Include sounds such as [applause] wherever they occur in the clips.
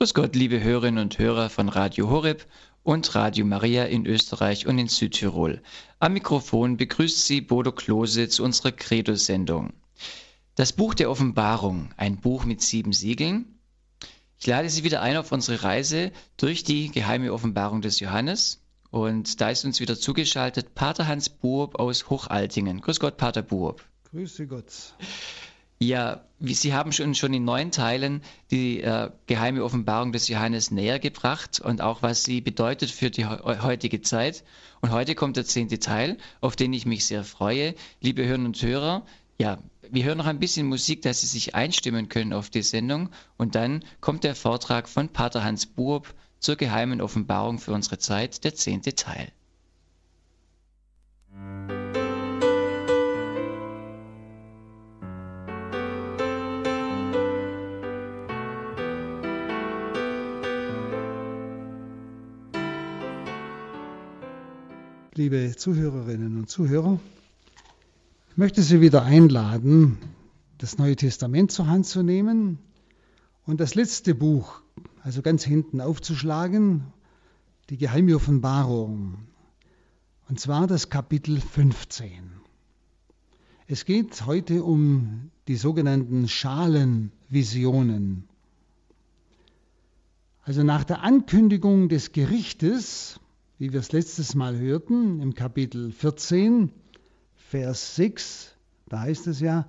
Grüß Gott, liebe Hörerinnen und Hörer von Radio Horeb und Radio Maria in Österreich und in Südtirol. Am Mikrofon begrüßt Sie Bodo Klose zu unserer Credo-Sendung. Das Buch der Offenbarung, ein Buch mit sieben Siegeln. Ich lade Sie wieder ein auf unsere Reise durch die geheime Offenbarung des Johannes. Und da ist uns wieder zugeschaltet Pater Hans Buob aus Hochaltingen. Grüß Gott, Pater Buob. Grüße Gott. Ja, wie Sie haben schon, schon in neun Teilen die äh, geheime Offenbarung des Johannes näher gebracht und auch was sie bedeutet für die heutige Zeit. Und heute kommt der zehnte Teil, auf den ich mich sehr freue. Liebe Hörerinnen und Hörer, ja, wir hören noch ein bisschen Musik, dass Sie sich einstimmen können auf die Sendung. Und dann kommt der Vortrag von Pater Hans Buob zur geheimen Offenbarung für unsere Zeit, der zehnte Teil. Liebe Zuhörerinnen und Zuhörer. Ich möchte Sie wieder einladen, das Neue Testament zur Hand zu nehmen und das letzte Buch, also ganz hinten aufzuschlagen, die geheime Offenbarung, und zwar das Kapitel 15. Es geht heute um die sogenannten Schalenvisionen. Also nach der Ankündigung des Gerichtes wie wir es letztes Mal hörten, im Kapitel 14, Vers 6, da heißt es ja,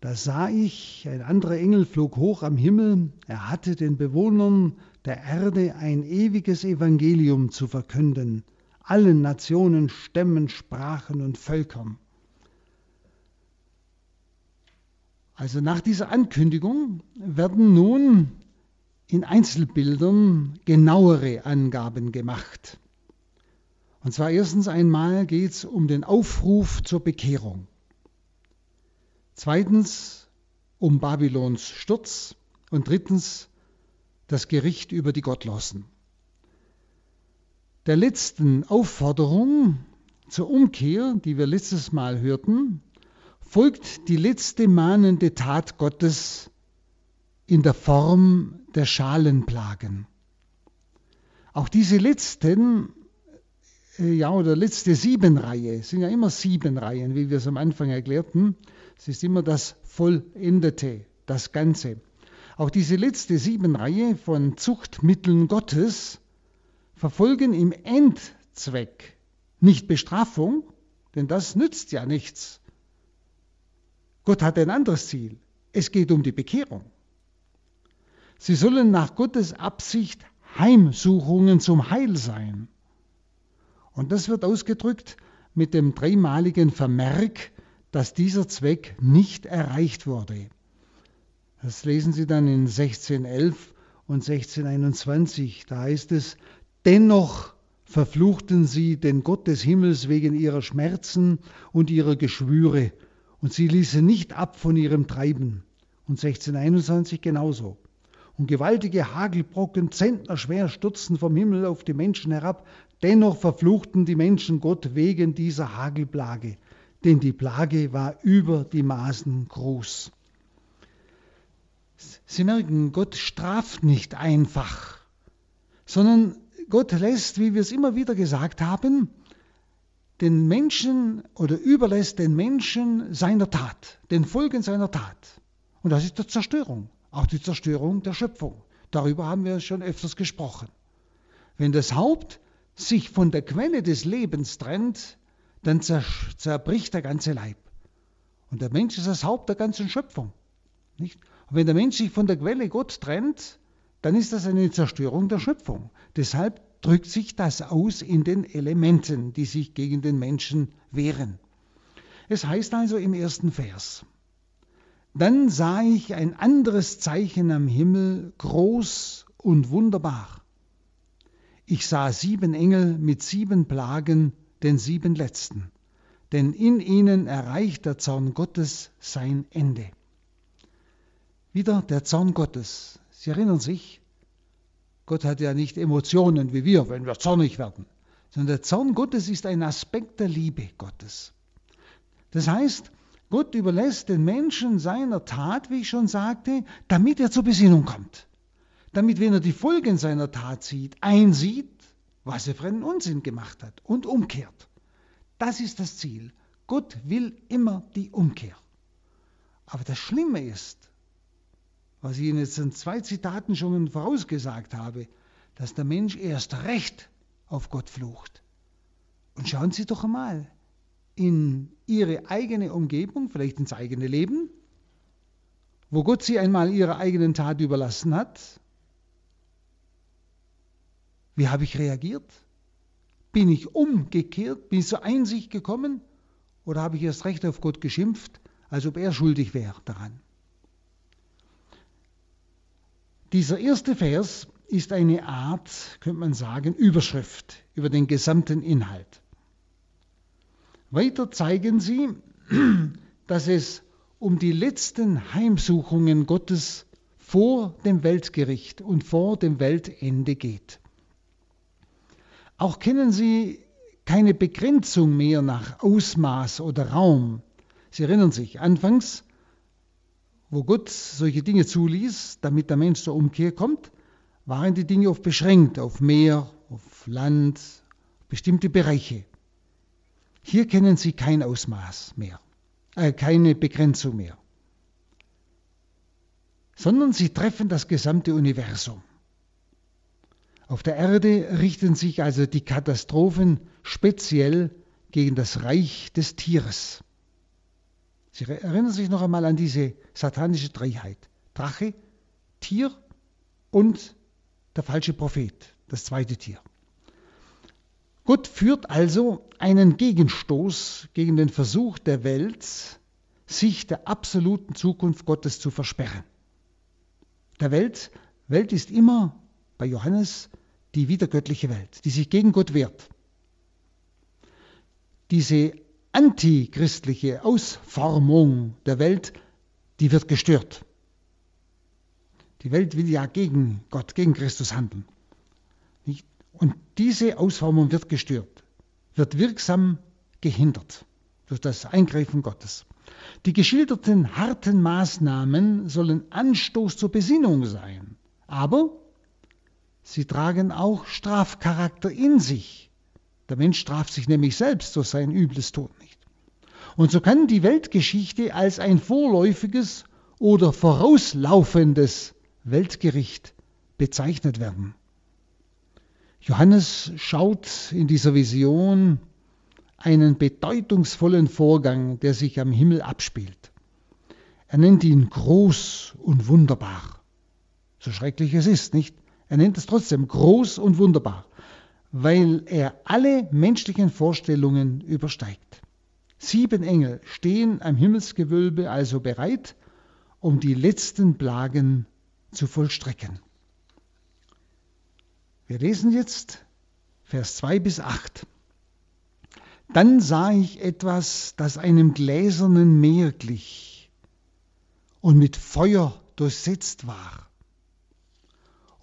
da sah ich, ein anderer Engel flog hoch am Himmel, er hatte den Bewohnern der Erde ein ewiges Evangelium zu verkünden, allen Nationen, Stämmen, Sprachen und Völkern. Also nach dieser Ankündigung werden nun in Einzelbildern genauere Angaben gemacht. Und zwar erstens einmal geht es um den Aufruf zur Bekehrung. Zweitens um Babylons Sturz. Und drittens das Gericht über die Gottlosen. Der letzten Aufforderung zur Umkehr, die wir letztes Mal hörten, folgt die letzte mahnende Tat Gottes in der Form der Schalenplagen. Auch diese letzten ja, oder letzte Siebenreihe, es sind ja immer sieben Reihen, wie wir es am Anfang erklärten. Es ist immer das Vollendete, das Ganze. Auch diese letzte Siebenreihe von Zuchtmitteln Gottes verfolgen im Endzweck nicht Bestrafung, denn das nützt ja nichts. Gott hat ein anderes Ziel. Es geht um die Bekehrung. Sie sollen nach Gottes Absicht Heimsuchungen zum Heil sein. Und das wird ausgedrückt mit dem dreimaligen Vermerk, dass dieser Zweck nicht erreicht wurde. Das lesen Sie dann in 1611 und 1621. Da heißt es, dennoch verfluchten sie den Gott des Himmels wegen ihrer Schmerzen und ihrer Geschwüre, und sie ließen nicht ab von ihrem Treiben. Und 1621 genauso und gewaltige Hagelbrocken zentnerschwer stürzten vom Himmel auf die Menschen herab. Dennoch verfluchten die Menschen Gott wegen dieser Hagelplage, denn die Plage war über die Maßen groß. Sie merken, Gott straft nicht einfach, sondern Gott lässt, wie wir es immer wieder gesagt haben, den Menschen oder überlässt den Menschen seiner Tat, den Folgen seiner Tat. Und das ist die Zerstörung auch die Zerstörung der Schöpfung. Darüber haben wir schon öfters gesprochen. Wenn das Haupt sich von der Quelle des Lebens trennt, dann zerbricht der ganze Leib. Und der Mensch ist das Haupt der ganzen Schöpfung. Nicht? Und wenn der Mensch sich von der Quelle Gott trennt, dann ist das eine Zerstörung der Schöpfung. Deshalb drückt sich das aus in den Elementen, die sich gegen den Menschen wehren. Es heißt also im ersten Vers, dann sah ich ein anderes Zeichen am Himmel, groß und wunderbar. Ich sah sieben Engel mit sieben Plagen, den sieben letzten, denn in ihnen erreicht der Zorn Gottes sein Ende. Wieder der Zorn Gottes. Sie erinnern sich, Gott hat ja nicht Emotionen wie wir, wenn wir zornig werden, sondern der Zorn Gottes ist ein Aspekt der Liebe Gottes. Das heißt, Gott überlässt den Menschen seiner Tat, wie ich schon sagte, damit er zur Besinnung kommt. Damit, wenn er die Folgen seiner Tat sieht, einsieht, was er für einen Unsinn gemacht hat und umkehrt. Das ist das Ziel. Gott will immer die Umkehr. Aber das Schlimme ist, was ich Ihnen jetzt in zwei Zitaten schon vorausgesagt habe, dass der Mensch erst recht auf Gott flucht. Und schauen Sie doch einmal in Ihre eigene Umgebung, vielleicht ins eigene Leben, wo Gott Sie einmal Ihrer eigenen Tat überlassen hat. Wie habe ich reagiert? Bin ich umgekehrt? Bin ich zur Einsicht gekommen? Oder habe ich erst recht auf Gott geschimpft, als ob er schuldig wäre daran? Dieser erste Vers ist eine Art, könnte man sagen, Überschrift über den gesamten Inhalt. Weiter zeigen sie, [clears throat] dass es um die letzten Heimsuchungen Gottes vor dem Weltgericht und vor dem Weltende geht. Auch kennen sie keine Begrenzung mehr nach Ausmaß oder Raum. Sie erinnern sich, anfangs, wo Gott solche Dinge zuließ, damit der Mensch zur Umkehr kommt, waren die Dinge oft beschränkt auf Meer, auf Land, bestimmte Bereiche. Hier kennen sie kein Ausmaß mehr, äh, keine Begrenzung mehr, sondern sie treffen das gesamte Universum. Auf der Erde richten sich also die Katastrophen speziell gegen das Reich des Tieres. Sie erinnern sich noch einmal an diese satanische Dreiheit. Drache, Tier und der falsche Prophet, das zweite Tier. Gott führt also einen Gegenstoß gegen den Versuch der Welt, sich der absoluten Zukunft Gottes zu versperren. Der Welt, Welt ist immer bei Johannes die wiedergöttliche Welt, die sich gegen Gott wehrt. Diese antichristliche Ausformung der Welt, die wird gestört. Die Welt will ja gegen Gott, gegen Christus handeln. Und diese Ausformung wird gestört, wird wirksam gehindert durch das Eingreifen Gottes. Die geschilderten harten Maßnahmen sollen Anstoß zur Besinnung sein, aber sie tragen auch Strafcharakter in sich. Der Mensch straft sich nämlich selbst durch sein übles Tod nicht. Und so kann die Weltgeschichte als ein vorläufiges oder vorauslaufendes Weltgericht bezeichnet werden. Johannes schaut in dieser Vision einen bedeutungsvollen Vorgang, der sich am Himmel abspielt. Er nennt ihn groß und wunderbar. So schrecklich es ist, nicht? Er nennt es trotzdem groß und wunderbar, weil er alle menschlichen Vorstellungen übersteigt. Sieben Engel stehen am Himmelsgewölbe also bereit, um die letzten Plagen zu vollstrecken. Wir lesen jetzt Vers 2 bis 8. Dann sah ich etwas, das einem gläsernen Meer glich und mit Feuer durchsetzt war.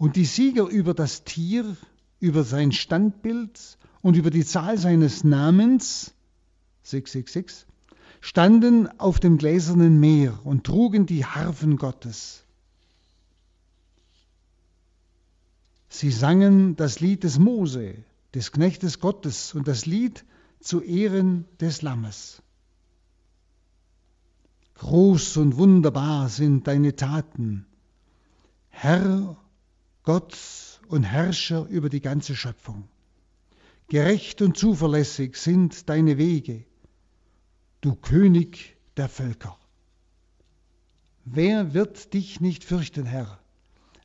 Und die Sieger über das Tier, über sein Standbild und über die Zahl seines Namens, 666, standen auf dem gläsernen Meer und trugen die Harfen Gottes. Sie sangen das Lied des Mose, des Knechtes Gottes und das Lied zu Ehren des Lammes. Groß und wunderbar sind deine Taten, Herr Gott und Herrscher über die ganze Schöpfung. Gerecht und zuverlässig sind deine Wege, du König der Völker. Wer wird dich nicht fürchten, Herr?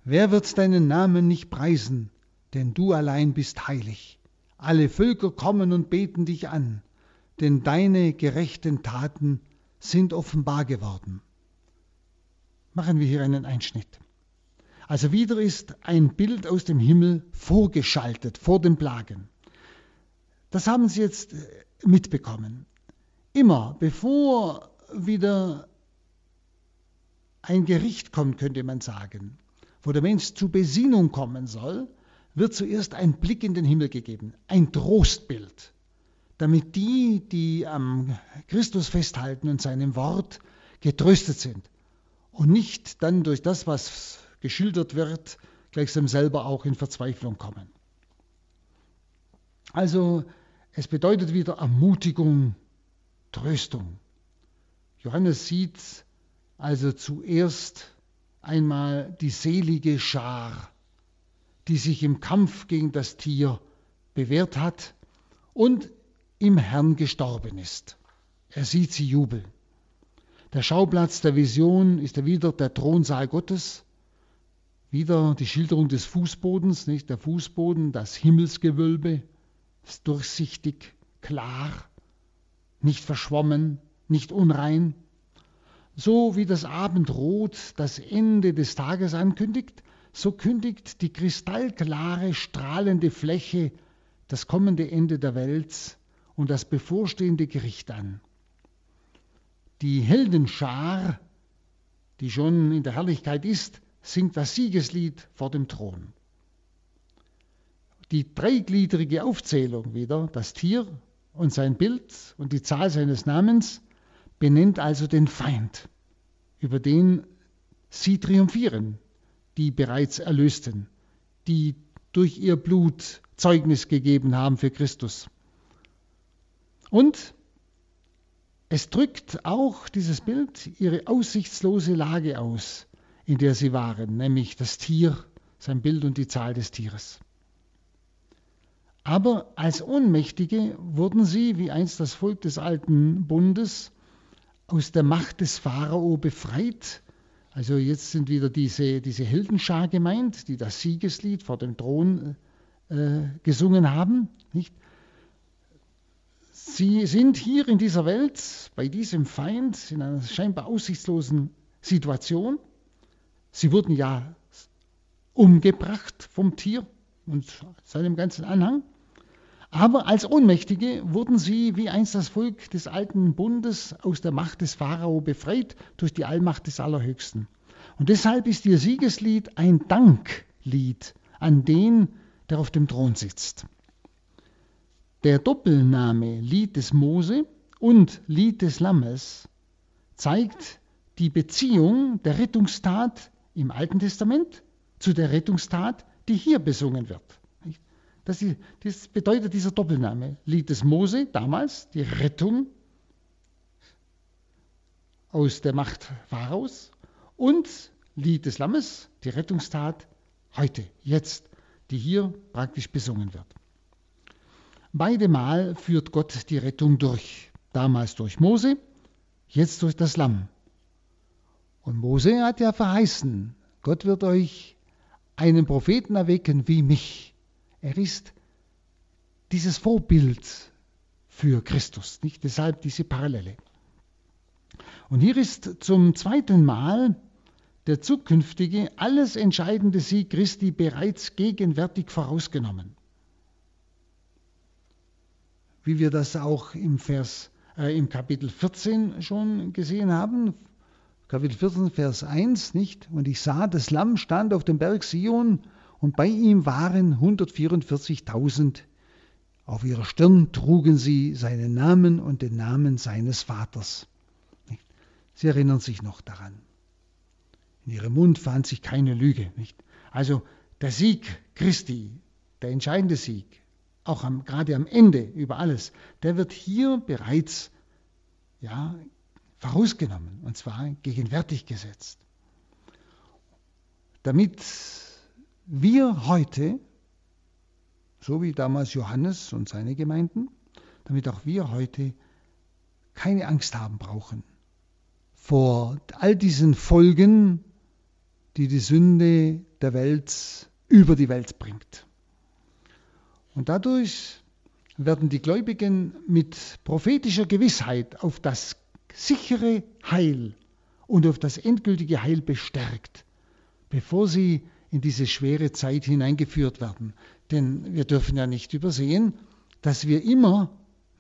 Wer wird deinen Namen nicht preisen? Denn du allein bist heilig. Alle Völker kommen und beten dich an, denn deine gerechten Taten sind offenbar geworden. Machen wir hier einen Einschnitt. Also wieder ist ein Bild aus dem Himmel vorgeschaltet vor den Plagen. Das haben Sie jetzt äh, mitbekommen. Immer bevor wieder ein Gericht kommt, könnte man sagen, wo der Mensch zu Besinnung kommen soll, wird zuerst ein Blick in den Himmel gegeben, ein Trostbild, damit die, die am Christus festhalten und seinem Wort getröstet sind und nicht dann durch das, was geschildert wird, gleichsam selber auch in Verzweiflung kommen. Also es bedeutet wieder Ermutigung, Tröstung. Johannes sieht also zuerst einmal die selige Schar, die sich im Kampf gegen das Tier bewährt hat und im Herrn gestorben ist. Er sieht sie jubeln. Der Schauplatz der Vision ist wieder der Thronsaal Gottes, wieder die Schilderung des Fußbodens, nicht der Fußboden, das Himmelsgewölbe, ist durchsichtig, klar, nicht verschwommen, nicht unrein. So wie das Abendrot das Ende des Tages ankündigt, so kündigt die kristallklare, strahlende Fläche das kommende Ende der Welt und das bevorstehende Gericht an. Die Heldenschar, die schon in der Herrlichkeit ist, singt das Siegeslied vor dem Thron. Die dreigliedrige Aufzählung wieder, das Tier und sein Bild und die Zahl seines Namens, benennt also den Feind, über den sie triumphieren, die bereits Erlösten, die durch ihr Blut Zeugnis gegeben haben für Christus. Und es drückt auch dieses Bild ihre aussichtslose Lage aus, in der sie waren, nämlich das Tier, sein Bild und die Zahl des Tieres. Aber als Ohnmächtige wurden sie, wie einst das Volk des alten Bundes, aus der Macht des Pharao befreit. Also jetzt sind wieder diese, diese Heldenschar gemeint, die das Siegeslied vor dem Thron äh, gesungen haben. Nicht? Sie sind hier in dieser Welt bei diesem Feind in einer scheinbar aussichtslosen Situation. Sie wurden ja umgebracht vom Tier und seinem ganzen Anhang. Aber als Ohnmächtige wurden sie, wie einst das Volk des alten Bundes, aus der Macht des Pharao befreit durch die Allmacht des Allerhöchsten. Und deshalb ist ihr Siegeslied ein Danklied an den, der auf dem Thron sitzt. Der Doppelname Lied des Mose und Lied des Lammes zeigt die Beziehung der Rettungstat im Alten Testament zu der Rettungstat, die hier besungen wird. Das, das bedeutet dieser Doppelname. Lied des Mose, damals die Rettung aus der Macht Pharaos und Lied des Lammes, die Rettungstat heute, jetzt, die hier praktisch besungen wird. Beide Mal führt Gott die Rettung durch. Damals durch Mose, jetzt durch das Lamm. Und Mose hat ja verheißen, Gott wird euch einen Propheten erwecken wie mich. Er ist dieses Vorbild für Christus, nicht deshalb diese Parallele. Und hier ist zum zweiten Mal der zukünftige, alles entscheidende Sieg Christi bereits gegenwärtig vorausgenommen wie wir das auch im, Vers, äh, im Kapitel 14 schon gesehen haben. Kapitel 14, Vers 1, nicht? Und ich sah, das Lamm stand auf dem Berg Sion und bei ihm waren 144.000. Auf ihrer Stirn trugen sie seinen Namen und den Namen seines Vaters. Nicht? Sie erinnern sich noch daran. In ihrem Mund fand sich keine Lüge. Nicht? Also der Sieg Christi, der entscheidende Sieg, auch am, gerade am Ende über alles, der wird hier bereits ja, vorausgenommen und zwar gegenwärtig gesetzt. Damit wir heute, so wie damals Johannes und seine Gemeinden, damit auch wir heute keine Angst haben brauchen vor all diesen Folgen, die die Sünde der Welt über die Welt bringt. Und dadurch werden die Gläubigen mit prophetischer Gewissheit auf das sichere Heil und auf das endgültige Heil bestärkt, bevor sie in diese schwere Zeit hineingeführt werden. Denn wir dürfen ja nicht übersehen, dass wir immer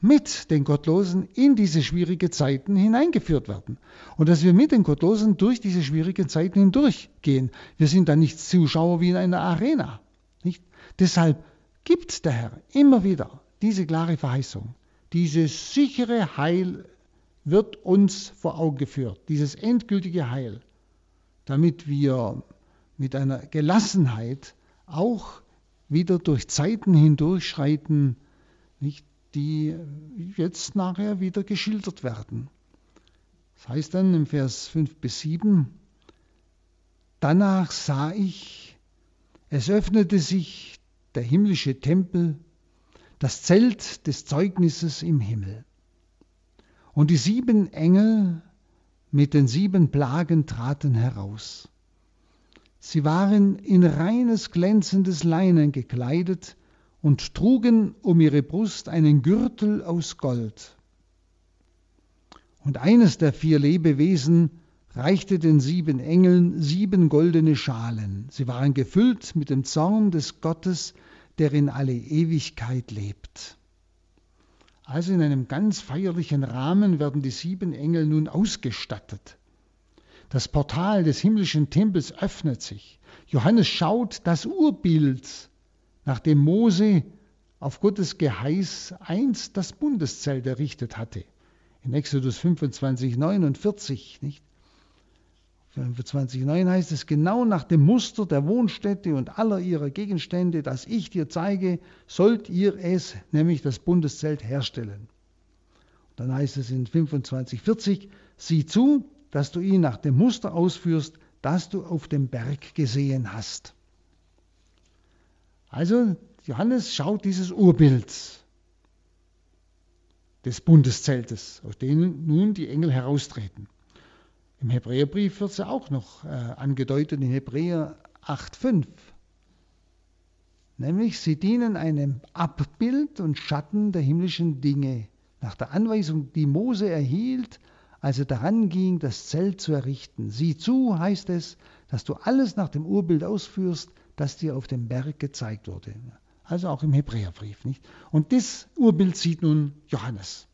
mit den Gottlosen in diese schwierigen Zeiten hineingeführt werden. Und dass wir mit den Gottlosen durch diese schwierigen Zeiten hindurchgehen. Wir sind da nicht Zuschauer wie in einer Arena. Nicht? Deshalb gibt der Herr immer wieder diese klare Verheißung. Dieses sichere Heil wird uns vor Augen geführt, dieses endgültige Heil, damit wir mit einer Gelassenheit auch wieder durch Zeiten hindurchschreiten, nicht, die jetzt nachher wieder geschildert werden. Das heißt dann im Vers 5 bis 7, danach sah ich, es öffnete sich der himmlische Tempel, das Zelt des Zeugnisses im Himmel. Und die sieben Engel mit den sieben Plagen traten heraus. Sie waren in reines glänzendes Leinen gekleidet und trugen um ihre Brust einen Gürtel aus Gold. Und eines der vier Lebewesen reichte den sieben Engeln sieben goldene Schalen. Sie waren gefüllt mit dem Zorn des Gottes, der in alle Ewigkeit lebt. Also in einem ganz feierlichen Rahmen werden die sieben Engel nun ausgestattet. Das Portal des himmlischen Tempels öffnet sich. Johannes schaut das Urbild, nachdem Mose auf Gottes Geheiß einst das Bundeszelt errichtet hatte. In Exodus 25, 49, nicht? 25,9 heißt es, genau nach dem Muster der Wohnstätte und aller ihrer Gegenstände, das ich dir zeige, sollt ihr es, nämlich das Bundeszelt, herstellen. Und dann heißt es in 25,40, sieh zu, dass du ihn nach dem Muster ausführst, das du auf dem Berg gesehen hast. Also Johannes schaut dieses Urbild des Bundeszeltes, aus dem nun die Engel heraustreten. Im Hebräerbrief wird es ja auch noch äh, angedeutet in Hebräer 8,5. Nämlich, sie dienen einem Abbild und Schatten der himmlischen Dinge, nach der Anweisung, die Mose erhielt, als er daran ging, das Zelt zu errichten. Sieh zu, heißt es, dass du alles nach dem Urbild ausführst, das dir auf dem Berg gezeigt wurde. Also auch im Hebräerbrief. Nicht? Und das Urbild sieht nun Johannes.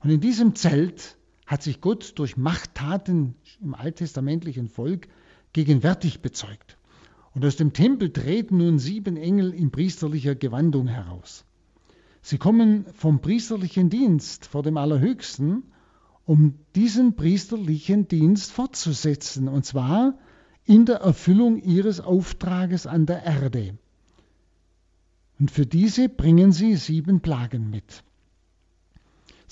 Und in diesem Zelt hat sich Gott durch Machttaten im alttestamentlichen Volk gegenwärtig bezeugt. Und aus dem Tempel treten nun sieben Engel in priesterlicher Gewandung heraus. Sie kommen vom priesterlichen Dienst vor dem Allerhöchsten, um diesen priesterlichen Dienst fortzusetzen, und zwar in der Erfüllung ihres Auftrages an der Erde. Und für diese bringen sie sieben Plagen mit.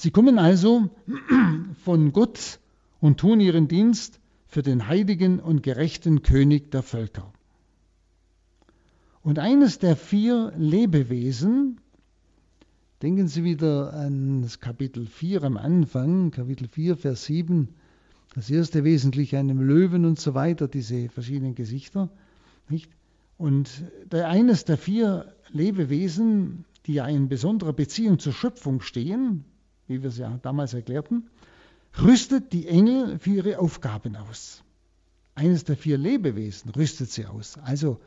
Sie kommen also [clears throat] von Gott und tun ihren Dienst für den heiligen und gerechten König der Völker. Und eines der vier Lebewesen, denken Sie wieder an das Kapitel 4 am Anfang, Kapitel 4, Vers 7, das erste wesentlich einem Löwen und so weiter, diese verschiedenen Gesichter. Nicht? Und der, eines der vier Lebewesen, die ja in besonderer Beziehung zur Schöpfung stehen, wie wir es ja damals erklärten, rüstet die Engel für ihre Aufgaben aus. Eines der vier Lebewesen rüstet sie aus. Also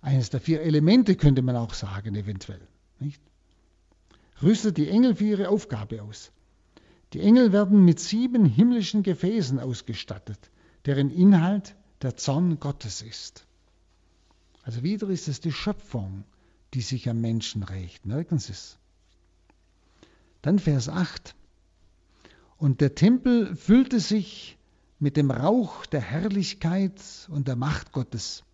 eines der vier Elemente könnte man auch sagen, eventuell. Nicht? Rüstet die Engel für ihre Aufgabe aus. Die Engel werden mit sieben himmlischen Gefäßen ausgestattet, deren Inhalt der Zorn Gottes ist. Also wieder ist es die Schöpfung, die sich am Menschen rächt. Merken Sie es. Dann Vers 8. Und der Tempel füllte sich mit dem Rauch der Herrlichkeit und der Macht Gottes.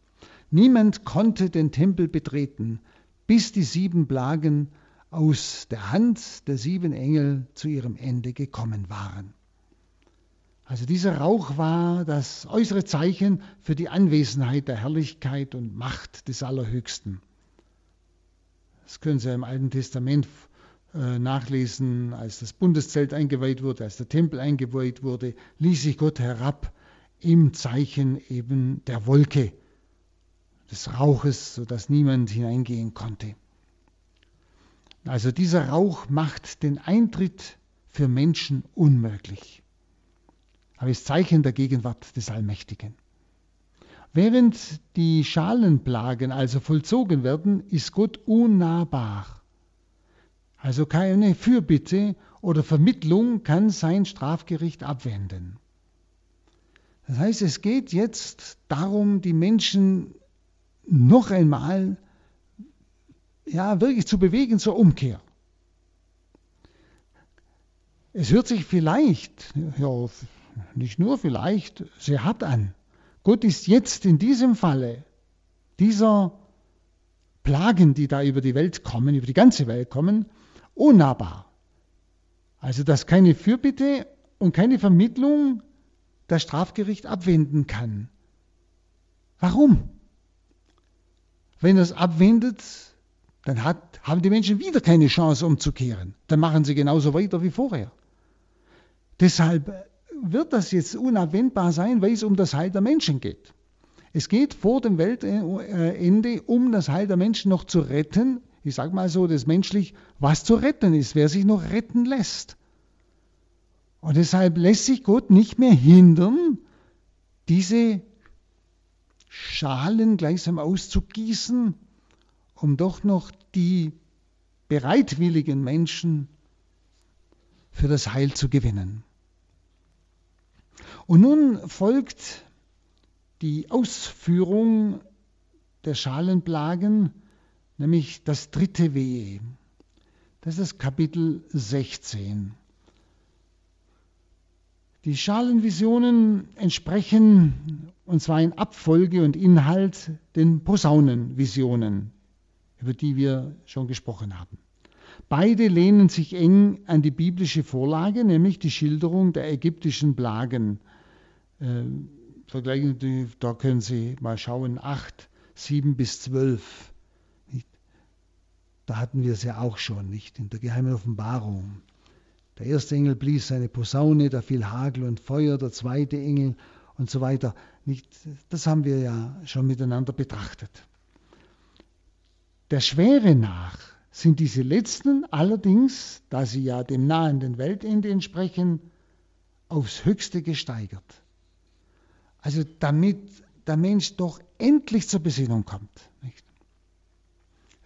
Niemand konnte den Tempel betreten, bis die sieben Plagen aus der Hand der sieben Engel zu ihrem Ende gekommen waren. Also dieser Rauch war das äußere Zeichen für die Anwesenheit der Herrlichkeit und Macht des Allerhöchsten. Das können Sie im Alten Testament äh, nachlesen, als das Bundeszelt eingeweiht wurde, als der Tempel eingeweiht wurde, ließ sich Gott herab im Zeichen eben der Wolke, des Rauches, sodass niemand hineingehen konnte. Also dieser Rauch macht den Eintritt für Menschen unmöglich. Aber ist Zeichen der Gegenwart des Allmächtigen. Während die Schalenplagen also vollzogen werden, ist Gott unnahbar. Also keine Fürbitte oder Vermittlung kann sein Strafgericht abwenden. Das heißt, es geht jetzt darum, die Menschen noch einmal ja, wirklich zu bewegen zur Umkehr. Es hört sich vielleicht, ja, nicht nur vielleicht, sehr hart an. Gott ist jetzt in diesem Falle dieser Plagen, die da über die Welt kommen, über die ganze Welt kommen, unnahbar. Also dass keine Fürbitte und keine Vermittlung das Strafgericht abwenden kann. Warum? Wenn es abwendet, dann hat, haben die Menschen wieder keine Chance umzukehren. Dann machen sie genauso weiter wie vorher. Deshalb wird das jetzt unabwendbar sein, weil es um das Heil der Menschen geht. Es geht vor dem Weltende um das Heil der Menschen noch zu retten. Ich sage mal so, das menschlich, was zu retten ist, wer sich noch retten lässt. Und deshalb lässt sich Gott nicht mehr hindern, diese Schalen gleichsam auszugießen, um doch noch die bereitwilligen Menschen für das Heil zu gewinnen. Und nun folgt die Ausführung der Schalenplagen, nämlich das dritte Wehe. Das ist Kapitel 16. Die Schalenvisionen entsprechen, und zwar in Abfolge und Inhalt, den Posaunenvisionen, über die wir schon gesprochen haben. Beide lehnen sich eng an die biblische Vorlage, nämlich die Schilderung der ägyptischen Plagen. Äh, vergleichen da können Sie mal schauen, 8, 7 bis 12. Da hatten wir es ja auch schon, nicht? In der geheimen Offenbarung. Der erste Engel blies seine Posaune, da fiel Hagel und Feuer, der zweite Engel und so weiter. Nicht, das haben wir ja schon miteinander betrachtet. Der Schwere nach sind diese letzten allerdings, da sie ja dem nahenden Weltende entsprechen, aufs höchste gesteigert. Also damit der Mensch doch endlich zur Besinnung kommt. Nicht?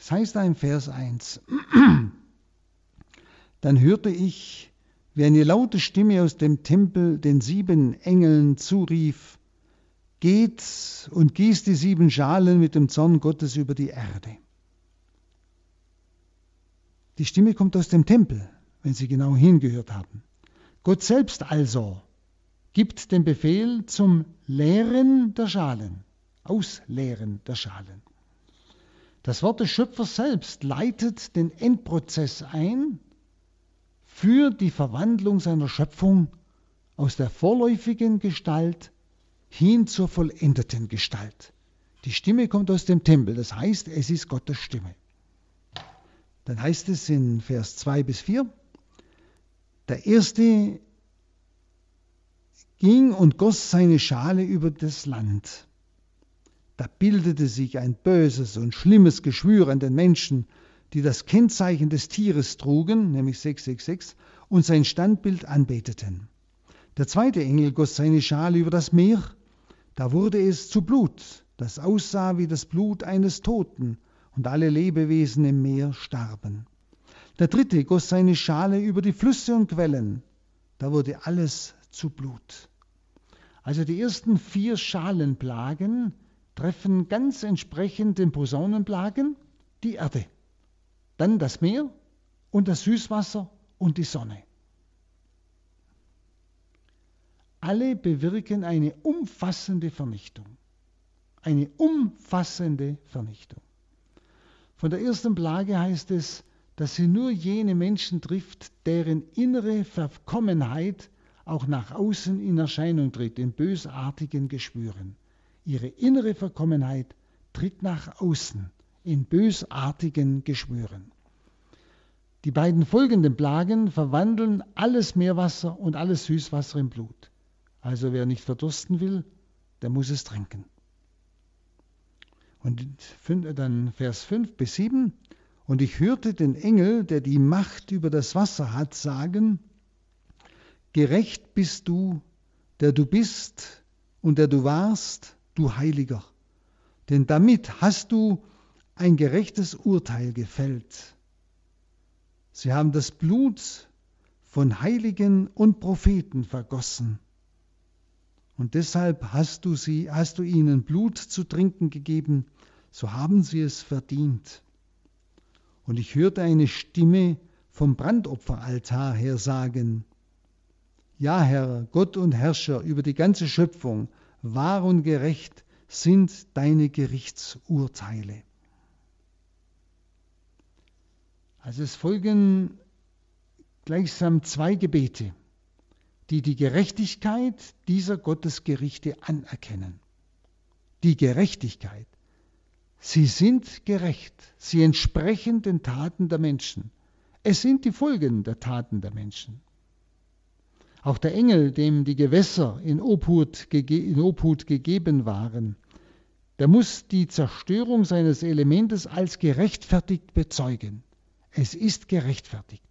Das heißt da im Vers 1, [clears throat] dann hörte ich, wie eine laute Stimme aus dem Tempel den sieben Engeln zurief, Geht und gießt die sieben Schalen mit dem Zorn Gottes über die Erde. Die Stimme kommt aus dem Tempel, wenn Sie genau hingehört haben. Gott selbst also gibt den Befehl zum Leeren der Schalen, Ausleeren der Schalen. Das Wort des Schöpfers selbst leitet den Endprozess ein, für die Verwandlung seiner Schöpfung aus der vorläufigen Gestalt hin zur vollendeten Gestalt. Die Stimme kommt aus dem Tempel, das heißt, es ist Gottes Stimme. Dann heißt es in Vers 2 bis 4, der erste ging und goss seine Schale über das Land. Da bildete sich ein böses und schlimmes Geschwür an den Menschen, die das Kennzeichen des Tieres trugen, nämlich 666, und sein Standbild anbeteten. Der zweite Engel goss seine Schale über das Meer, da wurde es zu Blut, das aussah wie das Blut eines Toten, und alle Lebewesen im Meer starben. Der dritte goss seine Schale über die Flüsse und Quellen, da wurde alles zu Blut. Also die ersten vier Schalenplagen treffen ganz entsprechend den Posaunenplagen die Erde dann das Meer und das Süßwasser und die Sonne. Alle bewirken eine umfassende Vernichtung. Eine umfassende Vernichtung. Von der ersten Plage heißt es, dass sie nur jene Menschen trifft, deren innere Verkommenheit auch nach außen in Erscheinung tritt, in bösartigen Geschwüren. Ihre innere Verkommenheit tritt nach außen in bösartigen Geschwüren. Die beiden folgenden Plagen verwandeln alles Meerwasser und alles Süßwasser in Blut. Also wer nicht verdursten will, der muss es trinken. Und dann Vers 5 bis 7. Und ich hörte den Engel, der die Macht über das Wasser hat, sagen, Gerecht bist du, der du bist und der du warst, du Heiliger. Denn damit hast du ein gerechtes Urteil gefällt. Sie haben das Blut von Heiligen und Propheten vergossen. Und deshalb hast du sie, hast du ihnen Blut zu trinken gegeben, so haben sie es verdient. Und ich hörte eine Stimme vom Brandopferaltar her sagen, Ja, Herr, Gott und Herrscher über die ganze Schöpfung, wahr und gerecht sind deine Gerichtsurteile. Also es folgen gleichsam zwei Gebete, die die Gerechtigkeit dieser Gottesgerichte anerkennen. Die Gerechtigkeit. Sie sind gerecht, sie entsprechen den Taten der Menschen. Es sind die Folgen der Taten der Menschen. Auch der Engel, dem die Gewässer in Obhut, in Obhut gegeben waren, der muss die Zerstörung seines Elementes als gerechtfertigt bezeugen. Es ist gerechtfertigt.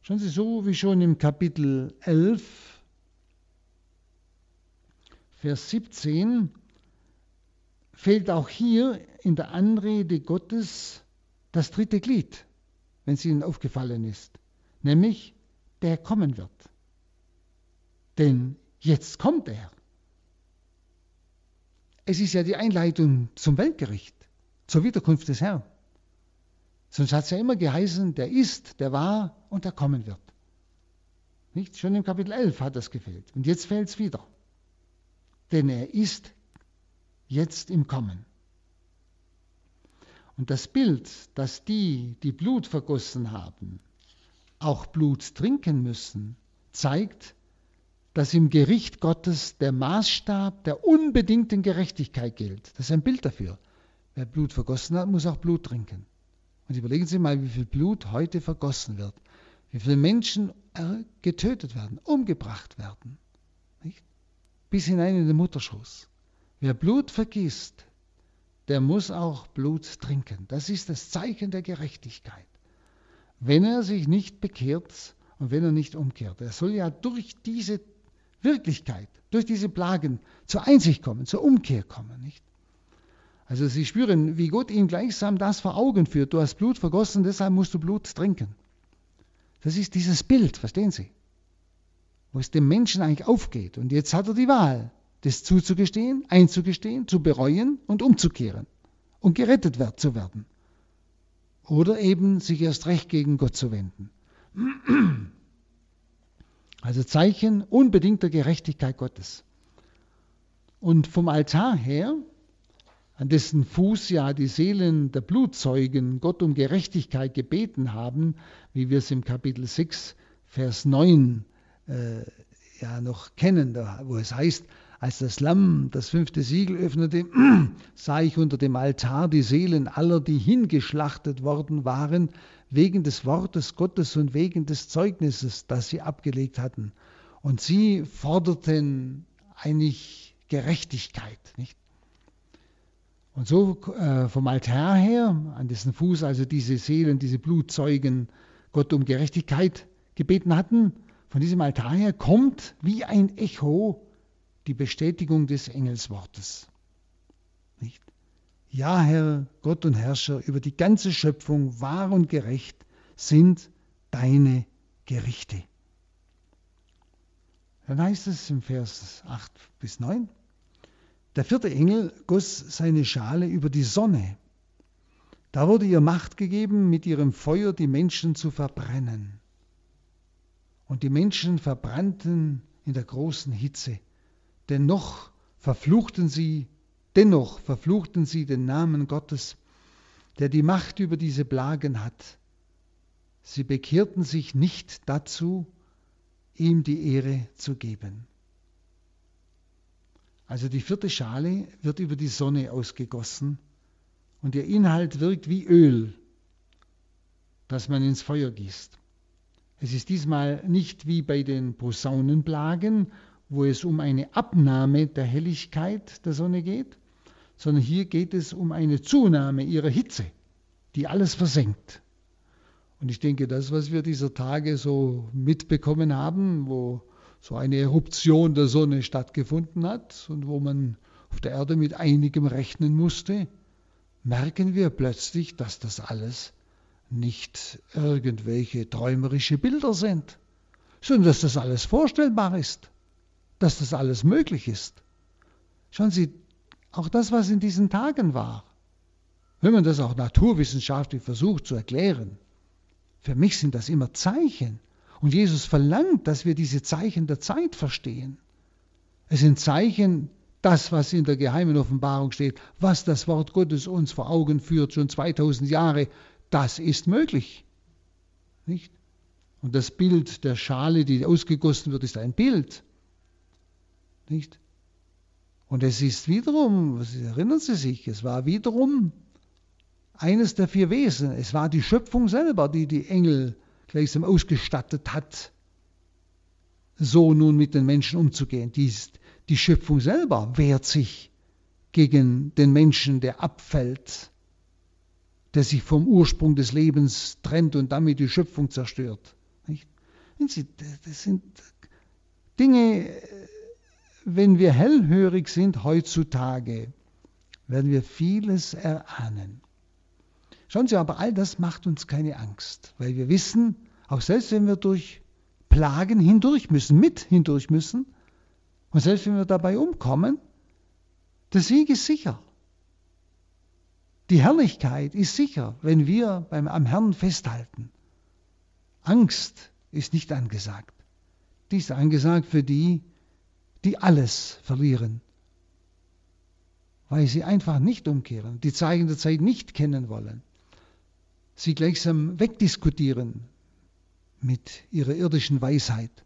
Schauen Sie, so wie schon im Kapitel 11, Vers 17, fehlt auch hier in der Anrede Gottes das dritte Glied, wenn es Ihnen aufgefallen ist, nämlich der kommen wird. Denn jetzt kommt er. Es ist ja die Einleitung zum Weltgericht, zur Wiederkunft des Herrn. Sonst hat es ja immer geheißen, der ist, der war und der kommen wird. Nicht? Schon im Kapitel 11 hat das gefehlt. Und jetzt fehlt es wieder. Denn er ist jetzt im Kommen. Und das Bild, dass die, die Blut vergossen haben, auch Blut trinken müssen, zeigt, dass im Gericht Gottes der Maßstab der unbedingten Gerechtigkeit gilt. Das ist ein Bild dafür. Wer Blut vergossen hat, muss auch Blut trinken. Und überlegen Sie mal, wie viel Blut heute vergossen wird, wie viele Menschen getötet werden, umgebracht werden, nicht? bis hinein in den Mutterschoß. Wer Blut vergießt, der muss auch Blut trinken. Das ist das Zeichen der Gerechtigkeit. Wenn er sich nicht bekehrt und wenn er nicht umkehrt. Er soll ja durch diese Wirklichkeit, durch diese Plagen zur Einsicht kommen, zur Umkehr kommen. Nicht? Also Sie spüren, wie Gott ihm gleichsam das vor Augen führt. Du hast Blut vergossen, deshalb musst du Blut trinken. Das ist dieses Bild, verstehen Sie? Wo es dem Menschen eigentlich aufgeht. Und jetzt hat er die Wahl, das zuzugestehen, einzugestehen, zu bereuen und umzukehren und gerettet zu werden. Oder eben sich erst recht gegen Gott zu wenden. [clears throat] Also Zeichen unbedingter Gerechtigkeit Gottes. Und vom Altar her an dessen Fuß ja die Seelen der Blutzeugen Gott um Gerechtigkeit gebeten haben, wie wir es im Kapitel 6, Vers 9 äh, ja noch kennen, da, wo es heißt, als das Lamm das fünfte Siegel öffnete, [clears throat] sah ich unter dem Altar die Seelen aller, die hingeschlachtet worden waren, wegen des Wortes Gottes und wegen des Zeugnisses, das sie abgelegt hatten. Und sie forderten eigentlich Gerechtigkeit, nicht? Und so äh, vom Altar her, an dessen Fuß also diese Seelen, diese Blutzeugen Gott um Gerechtigkeit gebeten hatten, von diesem Altar her kommt wie ein Echo die Bestätigung des Engelswortes. Nicht? Ja, Herr, Gott und Herrscher, über die ganze Schöpfung wahr und gerecht sind deine Gerichte. Dann heißt es im Vers 8 bis 9, der vierte Engel goss seine Schale über die Sonne. Da wurde ihr Macht gegeben, mit ihrem Feuer die Menschen zu verbrennen. Und die Menschen verbrannten in der großen Hitze. Dennoch verfluchten sie, dennoch verfluchten sie den Namen Gottes, der die Macht über diese Plagen hat. Sie bekehrten sich nicht dazu, ihm die Ehre zu geben. Also die vierte Schale wird über die Sonne ausgegossen und ihr Inhalt wirkt wie Öl, das man ins Feuer gießt. Es ist diesmal nicht wie bei den Posaunenplagen, wo es um eine Abnahme der Helligkeit der Sonne geht, sondern hier geht es um eine Zunahme ihrer Hitze, die alles versenkt. Und ich denke, das, was wir dieser Tage so mitbekommen haben, wo so eine Eruption der Sonne stattgefunden hat und wo man auf der Erde mit einigem rechnen musste, merken wir plötzlich, dass das alles nicht irgendwelche träumerische Bilder sind, sondern dass das alles vorstellbar ist, dass das alles möglich ist. Schauen Sie, auch das, was in diesen Tagen war, wenn man das auch naturwissenschaftlich versucht zu erklären, für mich sind das immer Zeichen und Jesus verlangt, dass wir diese Zeichen der Zeit verstehen. Es sind Zeichen, das, was in der geheimen Offenbarung steht, was das Wort Gottes uns vor Augen führt, schon 2000 Jahre, das ist möglich. Nicht? Und das Bild der Schale, die ausgegossen wird, ist ein Bild. Nicht? Und es ist wiederum, erinnern Sie sich, es war wiederum eines der vier Wesen. Es war die Schöpfung selber, die die Engel gleichsam ausgestattet hat, so nun mit den Menschen umzugehen. Die, die Schöpfung selber wehrt sich gegen den Menschen, der abfällt, der sich vom Ursprung des Lebens trennt und damit die Schöpfung zerstört. Nicht? Das sind Dinge, wenn wir hellhörig sind heutzutage, werden wir vieles erahnen. Schauen Sie, aber all das macht uns keine Angst, weil wir wissen, auch selbst wenn wir durch Plagen hindurch müssen, mit hindurch müssen, und selbst wenn wir dabei umkommen, der Sieg ist sicher. Die Herrlichkeit ist sicher, wenn wir beim, am Herrn festhalten. Angst ist nicht angesagt. Die ist angesagt für die, die alles verlieren, weil sie einfach nicht umkehren, die Zeichen der Zeit nicht kennen wollen, sie gleichsam wegdiskutieren mit ihrer irdischen Weisheit.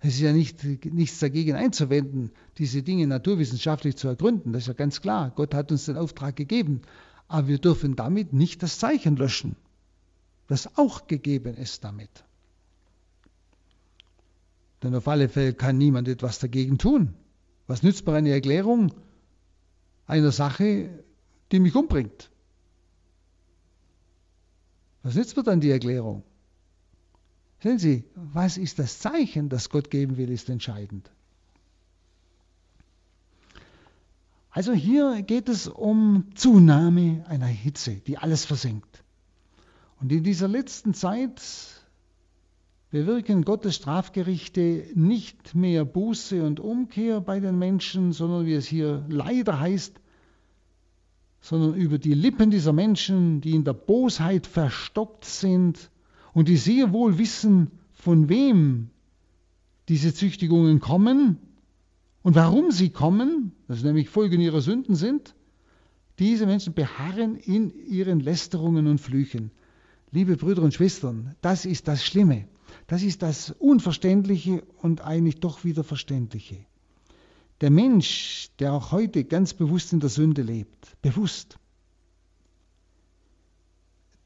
Es ist ja nicht, nichts dagegen einzuwenden, diese Dinge naturwissenschaftlich zu ergründen, das ist ja ganz klar. Gott hat uns den Auftrag gegeben, aber wir dürfen damit nicht das Zeichen löschen, das auch gegeben ist damit. Denn auf alle Fälle kann niemand etwas dagegen tun. Was nützt mir eine Erklärung einer Sache, die mich umbringt? Was nützt mir dann die Erklärung? Sehen Sie, was ist das Zeichen, das Gott geben will, ist entscheidend. Also hier geht es um Zunahme einer Hitze, die alles versenkt. Und in dieser letzten Zeit bewirken Gottes Strafgerichte nicht mehr Buße und Umkehr bei den Menschen, sondern wie es hier leider heißt, sondern über die Lippen dieser Menschen, die in der Bosheit verstockt sind und die sehr wohl wissen, von wem diese Züchtigungen kommen und warum sie kommen, das nämlich Folgen ihrer Sünden sind, diese Menschen beharren in ihren Lästerungen und Flüchen. Liebe Brüder und Schwestern, das ist das Schlimme. Das ist das Unverständliche und eigentlich doch wieder Verständliche. Der Mensch, der auch heute ganz bewusst in der Sünde lebt, bewusst,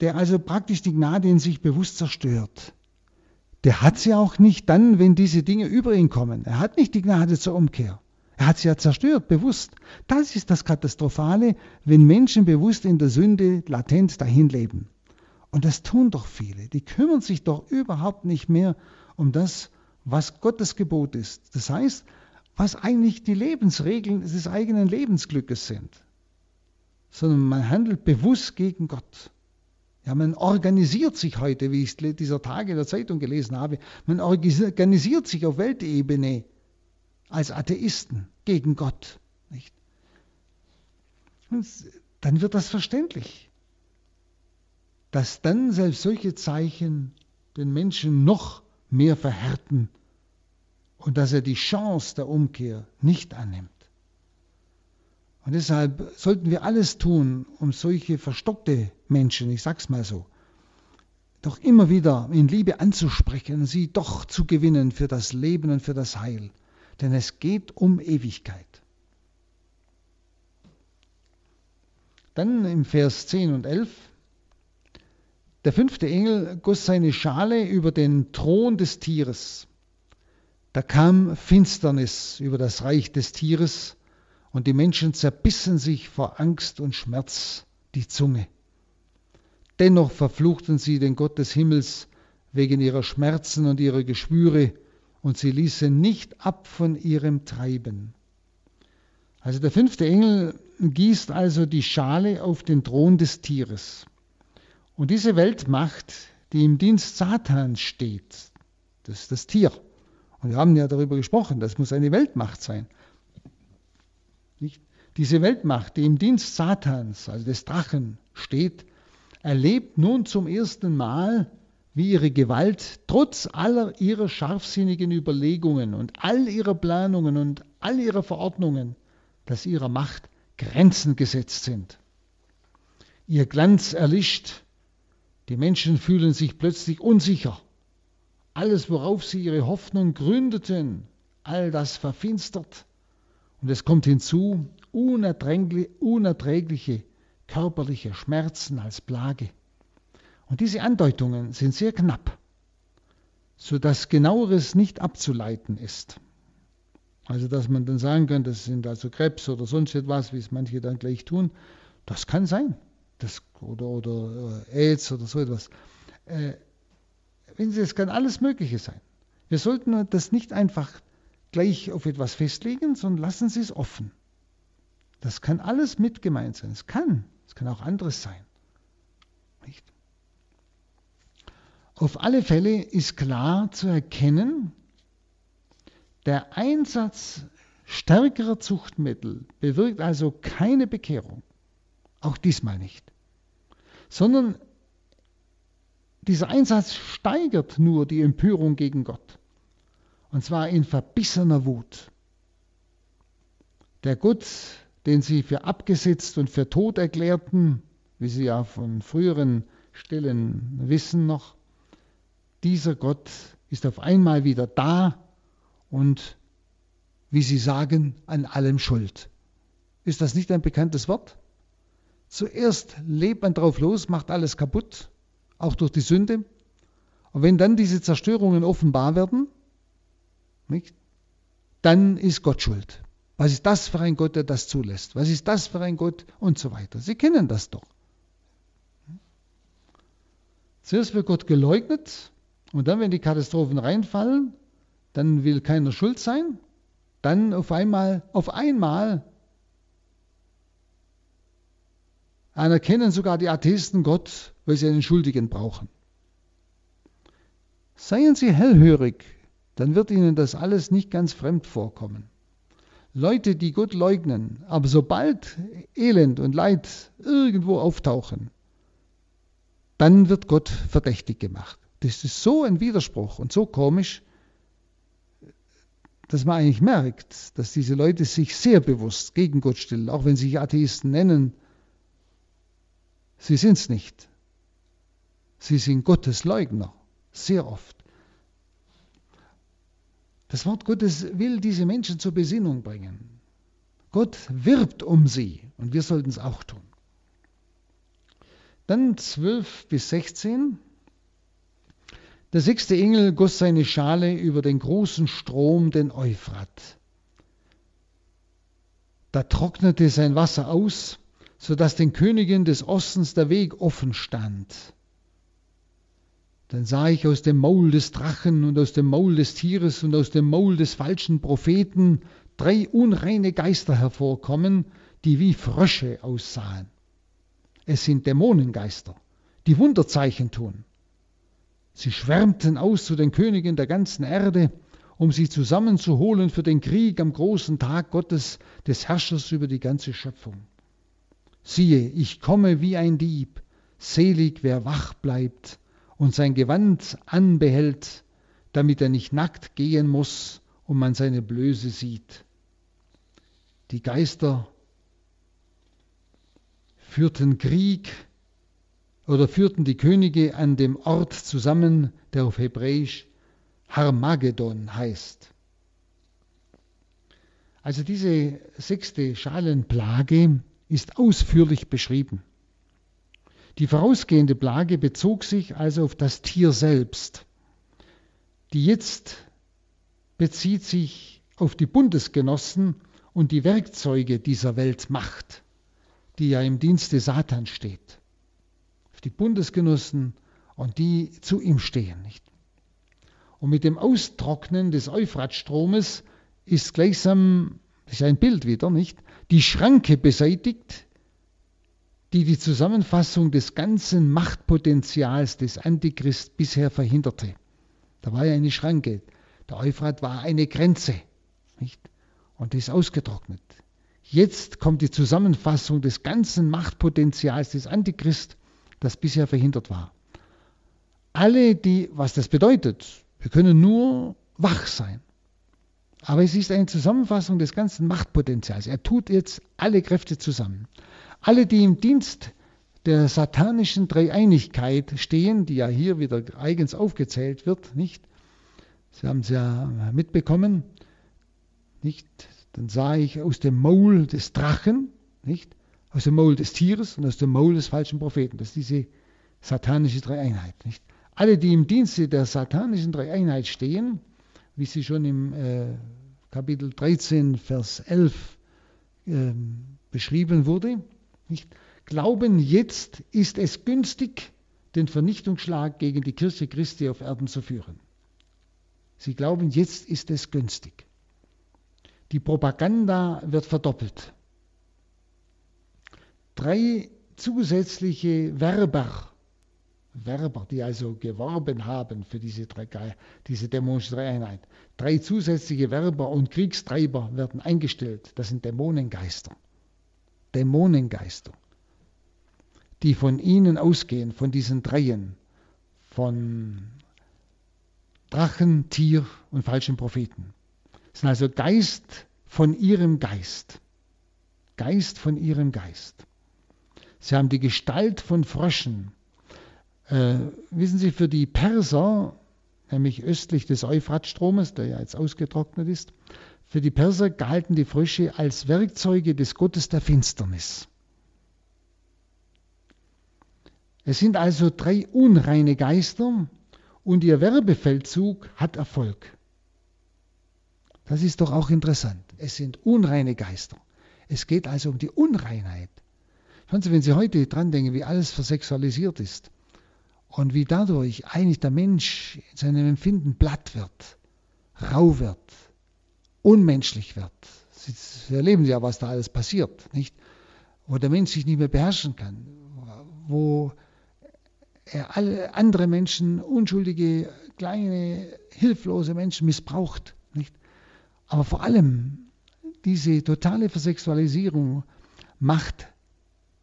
der also praktisch die Gnade in sich bewusst zerstört, der hat sie auch nicht dann, wenn diese Dinge über ihn kommen. Er hat nicht die Gnade zur Umkehr. Er hat sie ja zerstört, bewusst. Das ist das Katastrophale, wenn Menschen bewusst in der Sünde latent dahin leben. Und das tun doch viele. Die kümmern sich doch überhaupt nicht mehr um das, was Gottes Gebot ist. Das heißt, was eigentlich die Lebensregeln des eigenen Lebensglückes sind. Sondern man handelt bewusst gegen Gott. Ja, man organisiert sich heute, wie ich es dieser Tage in der Zeitung gelesen habe, man organisiert sich auf Weltebene als Atheisten gegen Gott. Nicht? Und dann wird das verständlich dass dann selbst solche Zeichen den Menschen noch mehr verhärten und dass er die Chance der Umkehr nicht annimmt. Und deshalb sollten wir alles tun, um solche verstockte Menschen, ich sag's mal so, doch immer wieder in Liebe anzusprechen, sie doch zu gewinnen für das Leben und für das Heil. Denn es geht um Ewigkeit. Dann im Vers 10 und 11 der fünfte Engel goss seine Schale über den Thron des Tieres. Da kam Finsternis über das Reich des Tieres und die Menschen zerbissen sich vor Angst und Schmerz die Zunge. Dennoch verfluchten sie den Gott des Himmels wegen ihrer Schmerzen und ihrer Geschwüre und sie ließen nicht ab von ihrem Treiben. Also der fünfte Engel gießt also die Schale auf den Thron des Tieres. Und diese Weltmacht, die im Dienst Satans steht, das ist das Tier. Und wir haben ja darüber gesprochen, das muss eine Weltmacht sein. Nicht? Diese Weltmacht, die im Dienst Satans, also des Drachen, steht, erlebt nun zum ersten Mal, wie ihre Gewalt trotz aller ihrer scharfsinnigen Überlegungen und all ihrer Planungen und all ihrer Verordnungen, dass ihrer Macht Grenzen gesetzt sind. Ihr Glanz erlischt, die Menschen fühlen sich plötzlich unsicher. Alles, worauf sie ihre Hoffnung gründeten, all das verfinstert. Und es kommt hinzu unerträgliche körperliche Schmerzen als Plage. Und diese Andeutungen sind sehr knapp, sodass genaueres nicht abzuleiten ist. Also dass man dann sagen kann, das sind also Krebs oder sonst etwas, wie es manche dann gleich tun, das kann sein. Das, oder, oder äh, AIDS oder so etwas. Äh, wenn Sie, es kann alles Mögliche sein. Wir sollten das nicht einfach gleich auf etwas festlegen, sondern lassen Sie es offen. Das kann alles mit gemeint sein. Es kann. Es kann auch anderes sein. Nicht? Auf alle Fälle ist klar zu erkennen, der Einsatz stärkerer Zuchtmittel bewirkt also keine Bekehrung. Auch diesmal nicht. Sondern dieser Einsatz steigert nur die Empörung gegen Gott. Und zwar in verbissener Wut. Der Gott, den sie für abgesetzt und für tot erklärten, wie sie ja von früheren Stellen wissen noch, dieser Gott ist auf einmal wieder da und, wie sie sagen, an allem schuld. Ist das nicht ein bekanntes Wort? Zuerst lebt man drauf los, macht alles kaputt, auch durch die Sünde. Und wenn dann diese Zerstörungen offenbar werden, nicht, dann ist Gott schuld. Was ist das für ein Gott, der das zulässt? Was ist das für ein Gott? Und so weiter. Sie kennen das doch. Zuerst wird Gott geleugnet und dann, wenn die Katastrophen reinfallen, dann will keiner schuld sein. Dann auf einmal, auf einmal anerkennen sogar die Atheisten Gott, weil sie einen Schuldigen brauchen. Seien Sie hellhörig, dann wird Ihnen das alles nicht ganz fremd vorkommen. Leute, die Gott leugnen, aber sobald Elend und Leid irgendwo auftauchen, dann wird Gott verdächtig gemacht. Das ist so ein Widerspruch und so komisch, dass man eigentlich merkt, dass diese Leute sich sehr bewusst gegen Gott stellen, auch wenn sie sich Atheisten nennen, Sie sind es nicht. Sie sind Gottes Leugner, sehr oft. Das Wort Gottes will diese Menschen zur Besinnung bringen. Gott wirbt um sie und wir sollten es auch tun. Dann 12 bis 16. Der sechste Engel goss seine Schale über den großen Strom, den Euphrat. Da trocknete sein Wasser aus sodass den Königen des Ostens der Weg offen stand. Dann sah ich aus dem Maul des Drachen und aus dem Maul des Tieres und aus dem Maul des falschen Propheten drei unreine Geister hervorkommen, die wie Frösche aussahen. Es sind Dämonengeister, die Wunderzeichen tun. Sie schwärmten aus zu den Königen der ganzen Erde, um sie zusammenzuholen für den Krieg am großen Tag Gottes, des Herrschers über die ganze Schöpfung. Siehe, ich komme wie ein Dieb, selig wer wach bleibt und sein Gewand anbehält, damit er nicht nackt gehen muss und man seine Blöße sieht. Die Geister führten Krieg oder führten die Könige an dem Ort zusammen, der auf Hebräisch Harmagedon heißt. Also diese sechste Schalenplage ist ausführlich beschrieben. Die vorausgehende Plage bezog sich also auf das Tier selbst. Die jetzt bezieht sich auf die Bundesgenossen und die Werkzeuge dieser Weltmacht, die ja im Dienste Satan steht. Auf die Bundesgenossen und die zu ihm stehen. Nicht? Und mit dem Austrocknen des Euphratstromes ist gleichsam, das ist ein Bild wieder, nicht, die Schranke beseitigt, die die Zusammenfassung des ganzen Machtpotenzials des Antichrist bisher verhinderte. Da war ja eine Schranke. Der Euphrat war eine Grenze. Nicht? Und die ist ausgetrocknet. Jetzt kommt die Zusammenfassung des ganzen Machtpotenzials des Antichrist, das bisher verhindert war. alle, die, was das bedeutet, wir können nur wach sein. Aber es ist eine Zusammenfassung des ganzen Machtpotenzials. Er tut jetzt alle Kräfte zusammen. Alle, die im Dienst der satanischen Dreieinigkeit stehen, die ja hier wieder eigens aufgezählt wird, nicht? Sie haben es ja mitbekommen, nicht? Dann sah ich aus dem Maul des Drachen, nicht? Aus dem Maul des Tieres und aus dem Maul des falschen Propheten. Das ist diese satanische Dreieinheit, nicht? Alle, die im Dienste der satanischen Dreieinheit stehen, wie sie schon im äh, Kapitel 13, Vers 11 äh, beschrieben wurde, nicht? glauben, jetzt ist es günstig, den Vernichtungsschlag gegen die Kirche Christi auf Erden zu führen. Sie glauben, jetzt ist es günstig. Die Propaganda wird verdoppelt. Drei zusätzliche Werber, Werber, die also geworben haben für diese, diese dämonische Dreieinheit, drei zusätzliche Werber und Kriegstreiber werden eingestellt. Das sind Dämonengeister. Dämonengeister die von ihnen ausgehen, von diesen Dreien, von Drachen, Tier und falschen Propheten. Das sind also Geist von ihrem Geist. Geist von ihrem Geist. Sie haben die Gestalt von Fröschen. Äh, wissen Sie, für die Perser, nämlich östlich des Euphratstromes, der ja jetzt ausgetrocknet ist, für die Perser galten die Frösche als Werkzeuge des Gottes der Finsternis. Es sind also drei unreine Geister und ihr Werbefeldzug hat Erfolg. Das ist doch auch interessant. Es sind unreine Geister. Es geht also um die Unreinheit. Schauen Sie, wenn Sie heute dran denken, wie alles versexualisiert ist und wie dadurch eigentlich der Mensch in seinem Empfinden platt wird, rau wird, unmenschlich wird. Sie erleben ja, was da alles passiert, nicht? Wo der Mensch sich nicht mehr beherrschen kann, wo er alle andere Menschen, unschuldige, kleine, hilflose Menschen missbraucht. Nicht? Aber vor allem diese totale Versexualisierung macht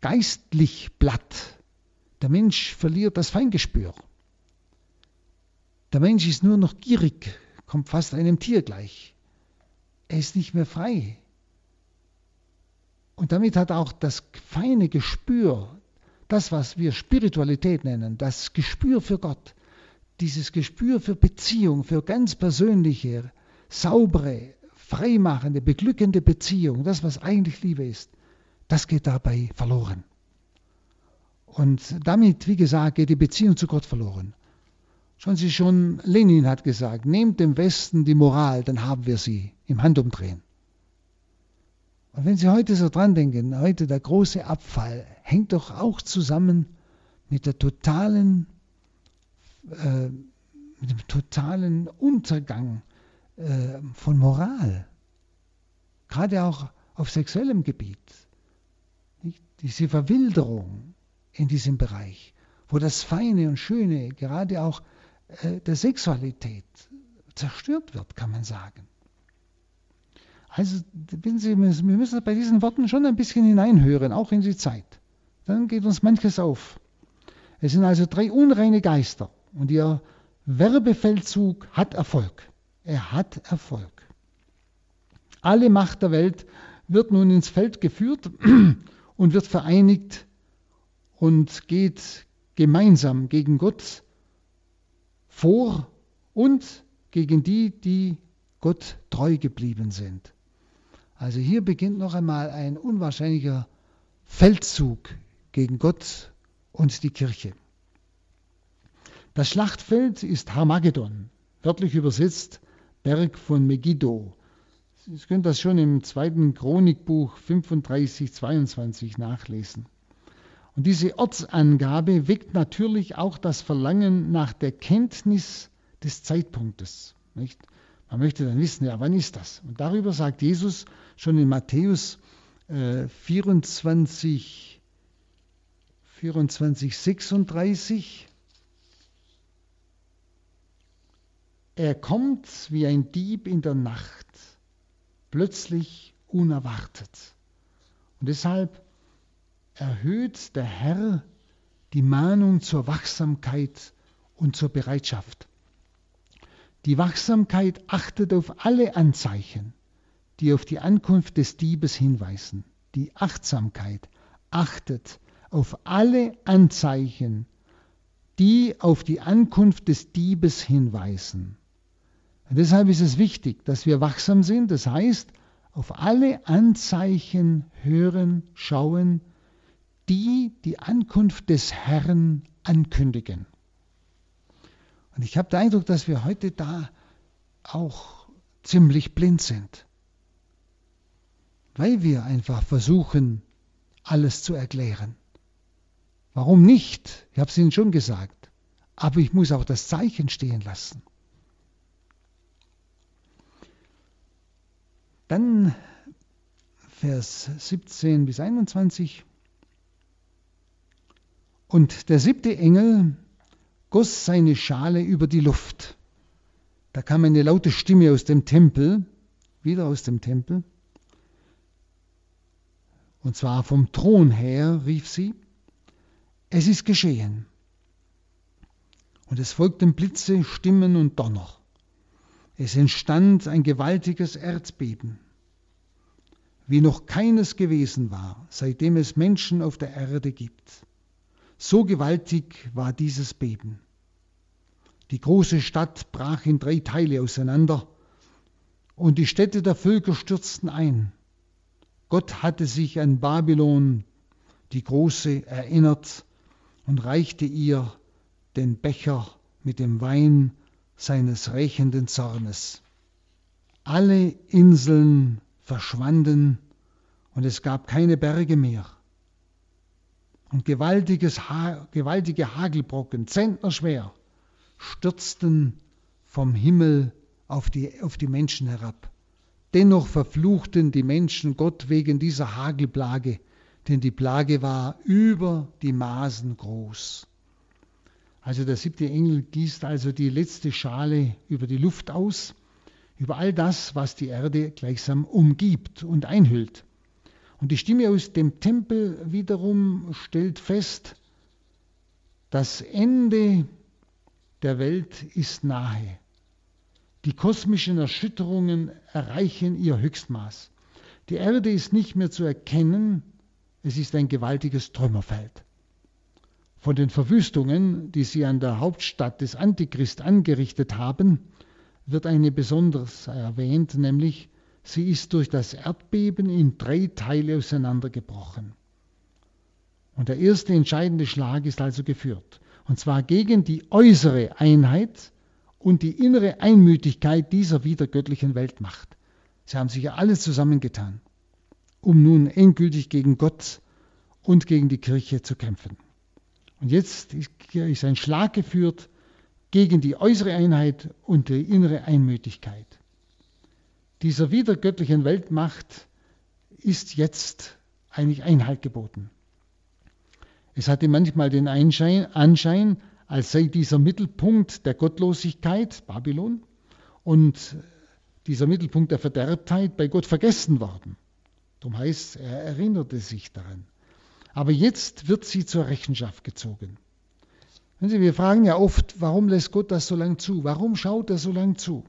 geistlich platt. Der Mensch verliert das Feingespür. Der Mensch ist nur noch gierig, kommt fast einem Tier gleich. Er ist nicht mehr frei. Und damit hat auch das feine Gespür das, was wir Spiritualität nennen, das Gespür für Gott, dieses Gespür für Beziehung, für ganz persönliche, saubere, freimachende, beglückende Beziehung, das, was eigentlich Liebe ist, das geht dabei verloren. Und damit, wie gesagt, geht die Beziehung zu Gott verloren. Schon Sie schon, Lenin hat gesagt, nehmt dem Westen die Moral, dann haben wir sie im Handumdrehen. Und wenn Sie heute so dran denken, heute der große Abfall hängt doch auch zusammen mit der totalen, äh, mit dem totalen Untergang äh, von Moral. Gerade auch auf sexuellem Gebiet. Nicht? Diese Verwilderung in diesem Bereich, wo das Feine und Schöne, gerade auch äh, der Sexualität, zerstört wird, kann man sagen. Also Sie, wir müssen bei diesen Worten schon ein bisschen hineinhören, auch in die Zeit. Dann geht uns manches auf. Es sind also drei unreine Geister und ihr Werbefeldzug hat Erfolg. Er hat Erfolg. Alle Macht der Welt wird nun ins Feld geführt [clears throat] und wird vereinigt und geht gemeinsam gegen Gott vor und gegen die, die Gott treu geblieben sind. Also hier beginnt noch einmal ein unwahrscheinlicher Feldzug gegen Gott und die Kirche. Das Schlachtfeld ist Harmagedon, wörtlich übersetzt Berg von Megiddo. Sie können das schon im zweiten Chronikbuch 35, 22 nachlesen. Und diese Ortsangabe weckt natürlich auch das Verlangen nach der Kenntnis des Zeitpunktes. Nicht? Man möchte dann wissen, ja, wann ist das? Und darüber sagt Jesus schon in Matthäus äh, 24, 24, 36. Er kommt wie ein Dieb in der Nacht, plötzlich unerwartet. Und deshalb erhöht der Herr die Mahnung zur Wachsamkeit und zur Bereitschaft. Die Wachsamkeit achtet auf alle Anzeichen, die auf die Ankunft des Diebes hinweisen. Die Achtsamkeit achtet auf alle Anzeichen, die auf die Ankunft des Diebes hinweisen. Und deshalb ist es wichtig, dass wir wachsam sind, das heißt, auf alle Anzeichen hören, schauen, die die Ankunft des Herrn ankündigen. Und ich habe den Eindruck, dass wir heute da auch ziemlich blind sind, weil wir einfach versuchen, alles zu erklären. Warum nicht? Ich habe es Ihnen schon gesagt. Aber ich muss auch das Zeichen stehen lassen. Dann Vers 17 bis 21. Und der siebte Engel goss seine Schale über die Luft. Da kam eine laute Stimme aus dem Tempel, wieder aus dem Tempel. Und zwar vom Thron her rief sie, es ist geschehen. Und es folgten Blitze, Stimmen und Donner. Es entstand ein gewaltiges Erdbeben, wie noch keines gewesen war, seitdem es Menschen auf der Erde gibt. So gewaltig war dieses Beben. Die große Stadt brach in drei Teile auseinander und die Städte der Völker stürzten ein. Gott hatte sich an Babylon, die Große, erinnert und reichte ihr den Becher mit dem Wein seines rächenden Zornes. Alle Inseln verschwanden und es gab keine Berge mehr. Und gewaltiges ha gewaltige Hagelbrocken, zentnerschwer, stürzten vom Himmel auf die, auf die Menschen herab. Dennoch verfluchten die Menschen Gott wegen dieser Hagelplage, denn die Plage war über die Maßen groß. Also der siebte Engel gießt also die letzte Schale über die Luft aus, über all das, was die Erde gleichsam umgibt und einhüllt. Und die Stimme aus dem Tempel wiederum stellt fest, das Ende der Welt ist nahe. Die kosmischen Erschütterungen erreichen ihr Höchstmaß. Die Erde ist nicht mehr zu erkennen, es ist ein gewaltiges Trümmerfeld. Von den Verwüstungen, die sie an der Hauptstadt des Antichrist angerichtet haben, wird eine besonders erwähnt, nämlich sie ist durch das Erdbeben in drei Teile auseinandergebrochen. Und der erste entscheidende Schlag ist also geführt, und zwar gegen die äußere Einheit und die innere Einmütigkeit dieser wiedergöttlichen Weltmacht. Sie haben sich ja alle zusammengetan um nun endgültig gegen Gott und gegen die Kirche zu kämpfen. Und jetzt ist ein Schlag geführt gegen die äußere Einheit und die innere Einmütigkeit. Dieser wiedergöttlichen Weltmacht ist jetzt eigentlich Einhalt geboten. Es hatte manchmal den Anschein, als sei dieser Mittelpunkt der Gottlosigkeit, Babylon, und dieser Mittelpunkt der Verderbtheit bei Gott vergessen worden. Darum heißt, er erinnerte sich daran. Aber jetzt wird sie zur Rechenschaft gezogen. Sie, wir fragen ja oft, warum lässt Gott das so lang zu? Warum schaut er so lang zu?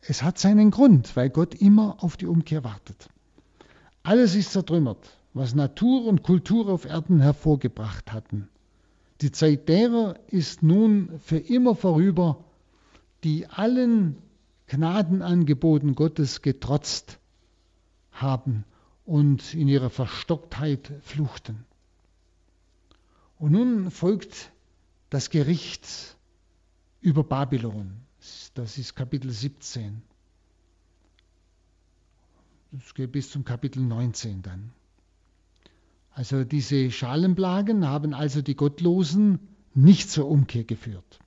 Es hat seinen Grund, weil Gott immer auf die Umkehr wartet. Alles ist zertrümmert, was Natur und Kultur auf Erden hervorgebracht hatten. Die Zeit derer ist nun für immer vorüber, die allen Gnadenangeboten Gottes getrotzt haben und in ihrer Verstocktheit fluchten. Und nun folgt das Gericht über Babylon. Das ist Kapitel 17. Das geht bis zum Kapitel 19 dann. Also diese Schalenplagen haben also die Gottlosen nicht zur Umkehr geführt.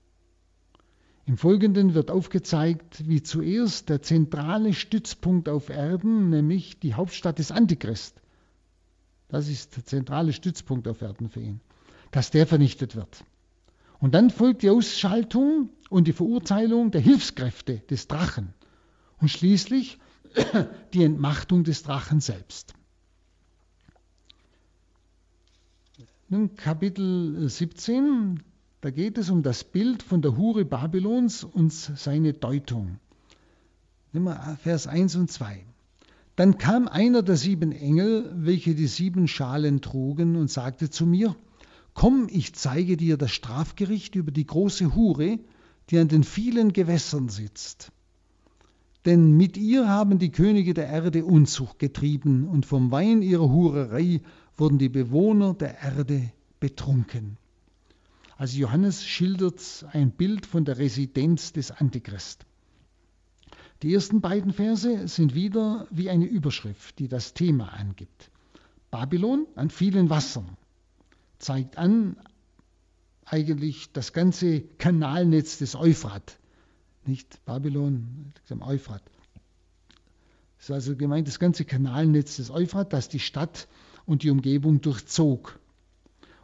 Im Folgenden wird aufgezeigt, wie zuerst der zentrale Stützpunkt auf Erden, nämlich die Hauptstadt des Antichrist, das ist der zentrale Stützpunkt auf Erden für ihn, dass der vernichtet wird. Und dann folgt die Ausschaltung und die Verurteilung der Hilfskräfte des Drachen und schließlich [clears throat] die Entmachtung des Drachen selbst. Nun Kapitel 17 Da geht es um das Bild von der Hure Babylons und seine Deutung. Nimm mal Vers 1 und 2. Dann kam einer der sieben Engel, welche die sieben Schalen trugen, und sagte zu mir, Komm, ich zeige dir das Strafgericht über die große Hure, die an den vielen Gewässern sitzt. Denn mit ihr haben die Könige der Erde Unzucht getrieben, und vom Wein ihrer Hurerei wurden die Bewohner der Erde betrunken. Also Johannes schildert ein Bild von der Residenz des Antichrist. Die ersten beiden Verse sind wieder wie eine Überschrift, die das Thema angibt. Babylon an vielen Wassern zeigt an eigentlich das ganze Kanalnetz des Euphrat. Nicht Babylon, am Euphrat. Das ist also gemeint das ganze Kanalnetz des Euphrat, das die Stadt und die Umgebung durchzog.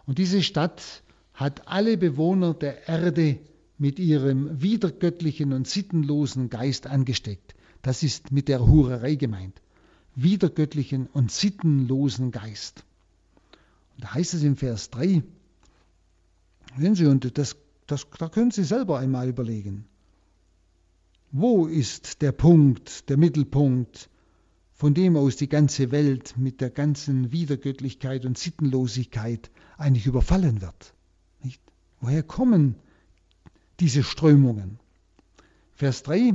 Und diese Stadt hat alle Bewohner der Erde mit ihrem widergöttlichen und sittenlosen Geist angesteckt. Das ist mit der Hurerei gemeint. Widergöttlichen und sittenlosen Geist. Da heißt es im Vers 3, sehen Sie, und das, das, da können Sie selber einmal überlegen. Wo ist der Punkt, der Mittelpunkt, von dem aus die ganze Welt mit der ganzen Wiedergöttlichkeit und Sittenlosigkeit eigentlich überfallen wird? Nicht? Woher kommen diese Strömungen. Vers 3,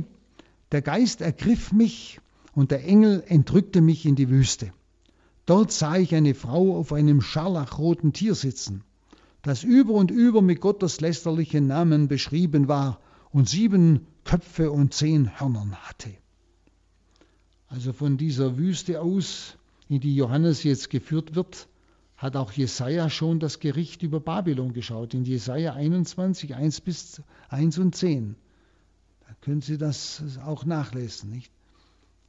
der Geist ergriff mich und der Engel entrückte mich in die Wüste. Dort sah ich eine Frau auf einem scharlachroten Tier sitzen, das über und über mit Gottes lästerlichen Namen beschrieben war und sieben Köpfe und zehn Hörnern hatte. Also von dieser Wüste aus, in die Johannes jetzt geführt wird, hat auch Jesaja schon das Gericht über Babylon geschaut, in Jesaja 21, 1 bis 1 und 10. Da können Sie das auch nachlesen. Nicht?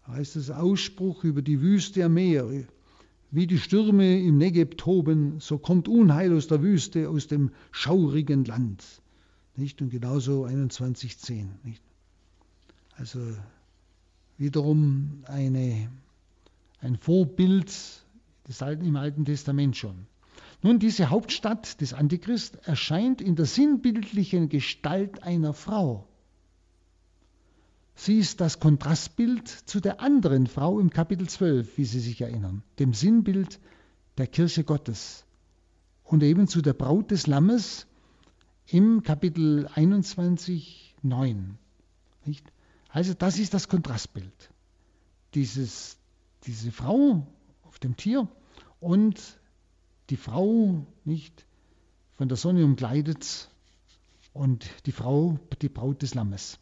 Da heißt es Ausspruch über die Wüste am Meer. Wie die Stürme im Negev toben, so kommt Unheil aus der Wüste, aus dem schaurigen Land. Nicht? Und genauso 21, 10. Nicht? Also wiederum eine, ein Vorbild des Alten, im Alten Testament schon. Nun, diese Hauptstadt des Antichrist erscheint in der sinnbildlichen Gestalt einer Frau. Sie ist das Kontrastbild zu der anderen Frau im Kapitel 12, wie Sie sich erinnern, dem Sinnbild der Kirche Gottes und eben zu der Braut des Lammes im Kapitel 21, 9. Nicht? Also das ist das Kontrastbild. Dieses, diese Frau auf dem Tier und die Frau nicht von der Sonne umkleidet und die Frau die Braut des Lammes.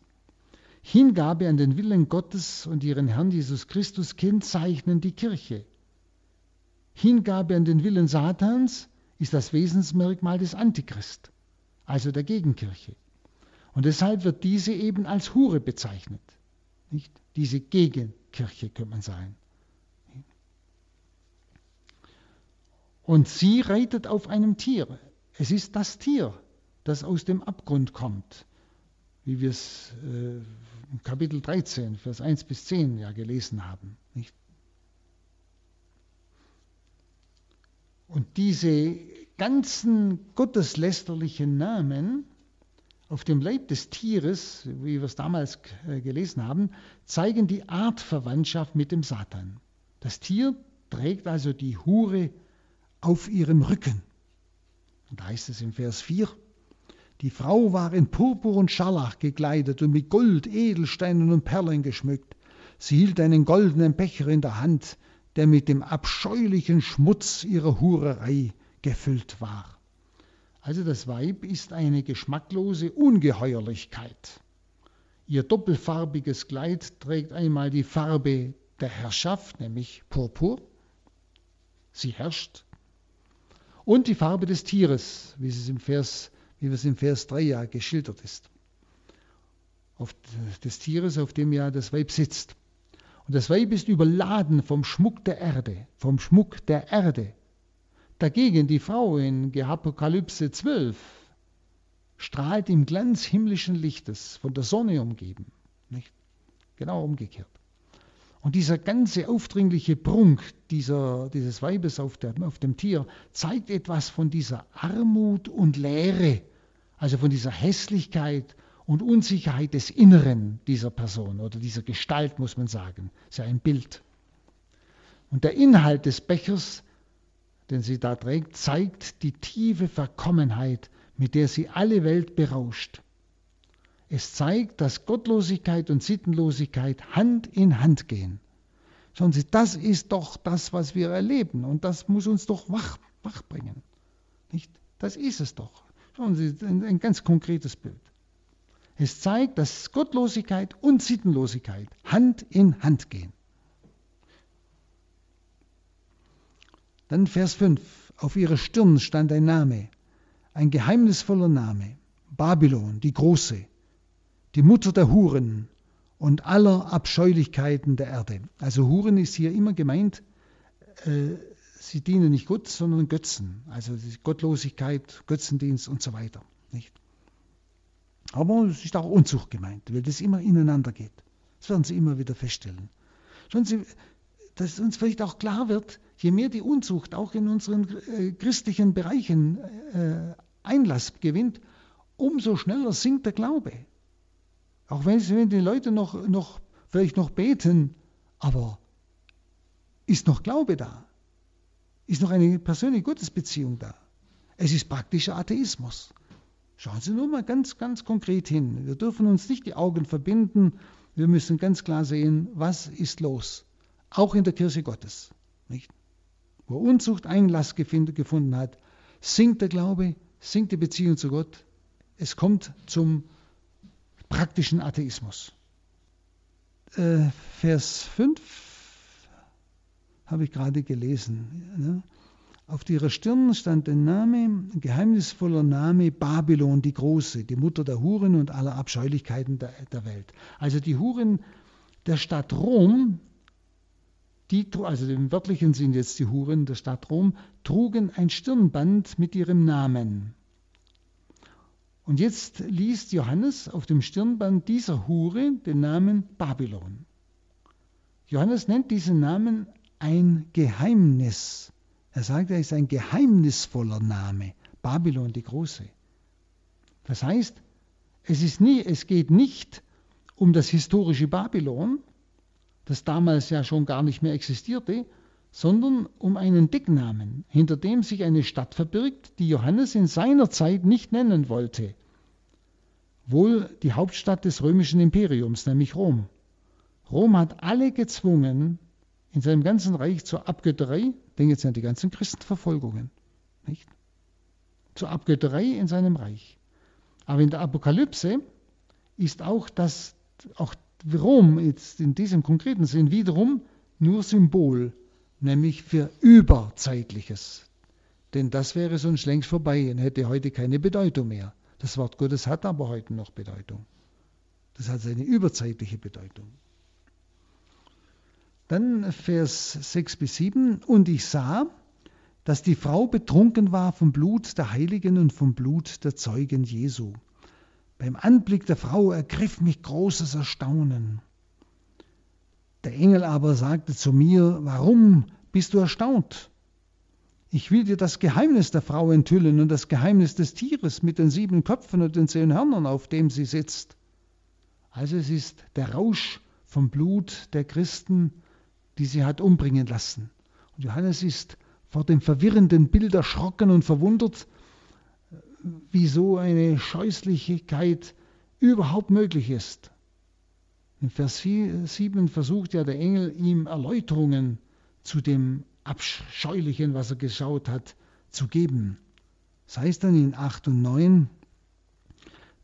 Hingabe an den Willen Gottes und ihren Herrn Jesus Christus kennzeichnen die Kirche. Hingabe an den Willen Satans ist das Wesensmerkmal des Antichrist, also der Gegenkirche. Und deshalb wird diese eben als Hure bezeichnet. Nicht? Diese Gegenkirche könnte man sagen. Und sie reitet auf einem Tier. Es ist das Tier, das aus dem Abgrund kommt, wie wir es äh, im Kapitel 13, Vers 1 bis 10 ja gelesen haben. Nicht? Und diese ganzen gotteslästerlichen Namen auf dem Leib des Tieres, wie wir es damals äh, gelesen haben, zeigen die Artverwandtschaft mit dem Satan. Das Tier trägt also die Hure auf ihrem Rücken. Und da heißt es im Vers 4, die Frau war in Purpur und Scharlach gekleidet und mit Gold, Edelsteinen und Perlen geschmückt. Sie hielt einen goldenen Becher in der Hand, der mit dem abscheulichen Schmutz ihrer Hurerei gefüllt war. Also das Weib ist eine geschmacklose Ungeheuerlichkeit. Ihr doppelfarbiges Kleid trägt einmal die Farbe der Herrschaft, nämlich Purpur. Sie herrscht und die Farbe des Tieres, wie es im Vers, wie es im Vers 3 ja geschildert ist. Auf des Tieres, auf dem ja das Weib sitzt. Und das Weib ist überladen vom Schmuck der Erde, vom Schmuck der Erde. Dagegen die Frau in Apokalypse 12 strahlt im Glanz himmlischen Lichtes, von der Sonne umgeben. Nicht? Genau umgekehrt. Und dieser ganze aufdringliche Prunk dieser, dieses Weibes auf, der, auf dem Tier zeigt etwas von dieser Armut und Leere Also von dieser Hässlichkeit und Unsicherheit des Inneren dieser Person oder dieser Gestalt, muss man sagen. Das ist ja ein Bild. Und der Inhalt des Bechers, den sie da trägt, zeigt die tiefe Verkommenheit, mit der sie alle Welt berauscht. Es zeigt, dass Gottlosigkeit und Sittenlosigkeit Hand in Hand gehen. Schauen Sie, das ist doch das, was wir erleben und das muss uns doch wach, wach bringen. Nicht? Das ist es doch. Schauen Sie, ein, ein ganz konkretes Bild. Es zeigt, dass Gottlosigkeit und Sittenlosigkeit Hand in Hand gehen. Dann Vers 5. Auf ihrer Stirn stand ein Name, ein geheimnisvoller Name. Babylon, die Große, die Mutter der Huren und aller Abscheulichkeiten der Erde. Also Huren ist hier immer gemeint, äh, sie dienen nicht Gott, sondern Götzen. Also Gottlosigkeit, Götzendienst und so weiter. Nicht? Aber es ist auch Unzucht gemeint, weil das immer ineinander geht. Das werden Sie immer wieder feststellen. Schauen Sie, dass uns vielleicht auch klar wird, je mehr die Unzucht auch in unseren äh, christlichen Bereichen äh, Einlass gewinnt, umso schneller sinkt der Glaube. Auch wenn, wenn die Leute noch, noch, vielleicht noch beten, aber ist noch Glaube da? Ist noch eine persönliche Gottesbeziehung da? Es ist praktischer Atheismus. Schauen Sie nur mal ganz, ganz konkret hin. Wir dürfen uns nicht die Augen verbinden. Wir müssen ganz klar sehen, was ist los. Auch in der Kirche Gottes. Nicht? Wo Unzucht Einlass gefunden hat, sinkt der Glaube, sinkt die Beziehung zu Gott. Es kommt zum praktischen Atheismus. Äh, Vers 5 habe ich gerade gelesen. Ne? Auf ihrer Stirn stand ein Name, geheimnisvoller Name, Babylon die Große, die Mutter der Huren und aller Abscheulichkeiten der, der Welt. Also die Huren der Stadt Rom, die, also im wörtlichen Sinn jetzt die Huren der Stadt Rom, trugen ein Stirnband mit ihrem Namen. Und jetzt liest Johannes auf dem Stirnband dieser Hure den Namen Babylon. Johannes nennt diesen Namen ein Geheimnis. Er sagt, er ist ein geheimnisvoller Name, Babylon die Große. Das heißt, es, ist nie, es geht nicht um das historische Babylon, das damals ja schon gar nicht mehr existierte, sondern um einen Decknamen, hinter dem sich eine Stadt verbirgt, die Johannes in seiner Zeit nicht nennen wollte. Wohl die Hauptstadt des römischen Imperiums, nämlich Rom. Rom hat alle gezwungen, in seinem ganzen Reich zur Abgötterei, denken jetzt an die ganzen Christenverfolgungen, nicht? Zur Abgötterei in seinem Reich. Aber in der Apokalypse ist auch das, auch Rom jetzt in diesem konkreten Sinn wiederum nur Symbol nämlich für Überzeitliches. Denn das wäre sonst längst vorbei und hätte heute keine Bedeutung mehr. Das Wort Gottes hat aber heute noch Bedeutung. Das hat seine überzeitliche Bedeutung. Dann Vers 6 bis 7. Und ich sah, dass die Frau betrunken war vom Blut der Heiligen und vom Blut der Zeugen Jesu. Beim Anblick der Frau ergriff mich großes Erstaunen. Der Engel aber sagte zu mir, warum bist du erstaunt? Ich will dir das Geheimnis der Frau enthüllen und das Geheimnis des Tieres mit den sieben Köpfen und den zehn Hörnern, auf dem sie sitzt. Also es ist der Rausch vom Blut der Christen, die sie hat umbringen lassen. Und Johannes ist vor dem verwirrenden Bild erschrocken und verwundert, wie so eine Scheußlichkeit überhaupt möglich ist. In Vers 7 versucht ja der Engel ihm Erläuterungen zu dem Abscheulichen, was er geschaut hat, zu geben. Das heißt dann in 8 und 9,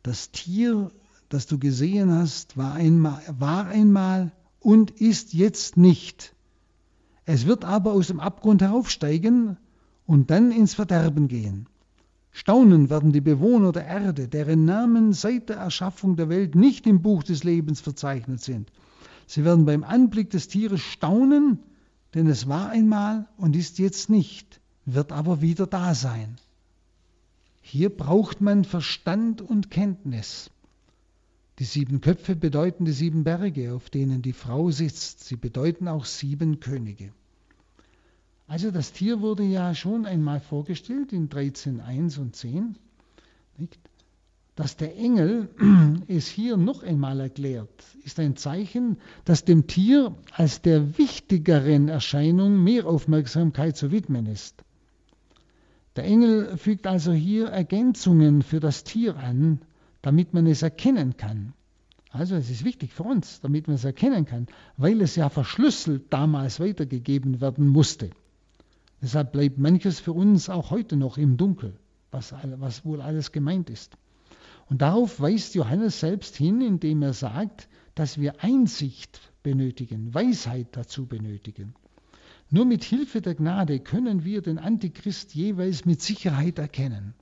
das Tier, das du gesehen hast, war einmal, war einmal und ist jetzt nicht. Es wird aber aus dem Abgrund heraufsteigen und dann ins Verderben gehen. Staunen werden die Bewohner der Erde, deren Namen seit der Erschaffung der Welt nicht im Buch des Lebens verzeichnet sind. Sie werden beim Anblick des Tieres staunen, denn es war einmal und ist jetzt nicht, wird aber wieder da sein. Hier braucht man Verstand und Kenntnis. Die sieben Köpfe bedeuten die sieben Berge, auf denen die Frau sitzt. Sie bedeuten auch sieben Könige. Also das Tier wurde ja schon einmal vorgestellt in 13.1 und 10. Nicht? dass der Engel [clears throat] es hier noch einmal erklärt, ist ein Zeichen, dass dem Tier als der wichtigeren Erscheinung mehr Aufmerksamkeit zu widmen ist. Der Engel fügt also hier Ergänzungen für das Tier an, damit man es erkennen kann. Also es ist wichtig für uns, damit man es erkennen kann, weil es ja verschlüsselt damals weitergegeben werden musste. Deshalb bleibt manches für uns auch heute noch im Dunkel, was, was wohl alles gemeint ist. Und darauf weist Johannes selbst hin, indem er sagt, dass wir Einsicht benötigen, Weisheit dazu benötigen. Nur mit Hilfe der Gnade können wir den Antichrist jeweils mit Sicherheit erkennen.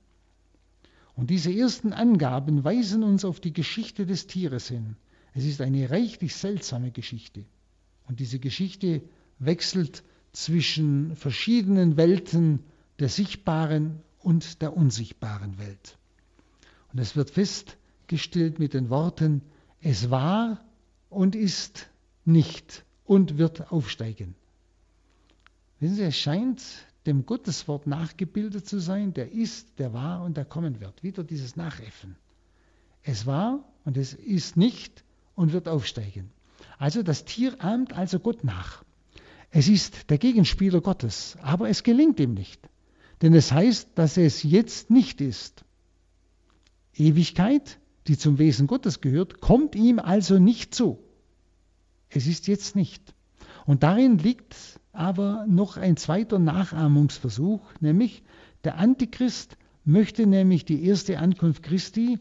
Und diese ersten Angaben weisen uns auf die Geschichte des Tieres hin. Es ist eine reichlich seltsame Geschichte. Und diese Geschichte wechselt zwischen verschiedenen Welten der sichtbaren und der unsichtbaren Welt. Und es wird festgestellt mit den Worten, es war und ist nicht und wird aufsteigen. Wissen Sie, es scheint dem Gotteswort nachgebildet zu sein, der ist, der war und der kommen wird. Wieder dieses Nachäffen. Es war und es ist nicht und wird aufsteigen. Also das Tier ahmt also Gott nach. Es ist der Gegenspieler Gottes, aber es gelingt ihm nicht. Denn es heißt, dass es jetzt nicht ist. Ewigkeit, die zum Wesen Gottes gehört, kommt ihm also nicht zu. Es ist jetzt nicht. Und darin liegt aber noch ein zweiter Nachahmungsversuch, nämlich der Antichrist möchte nämlich die erste Ankunft Christi,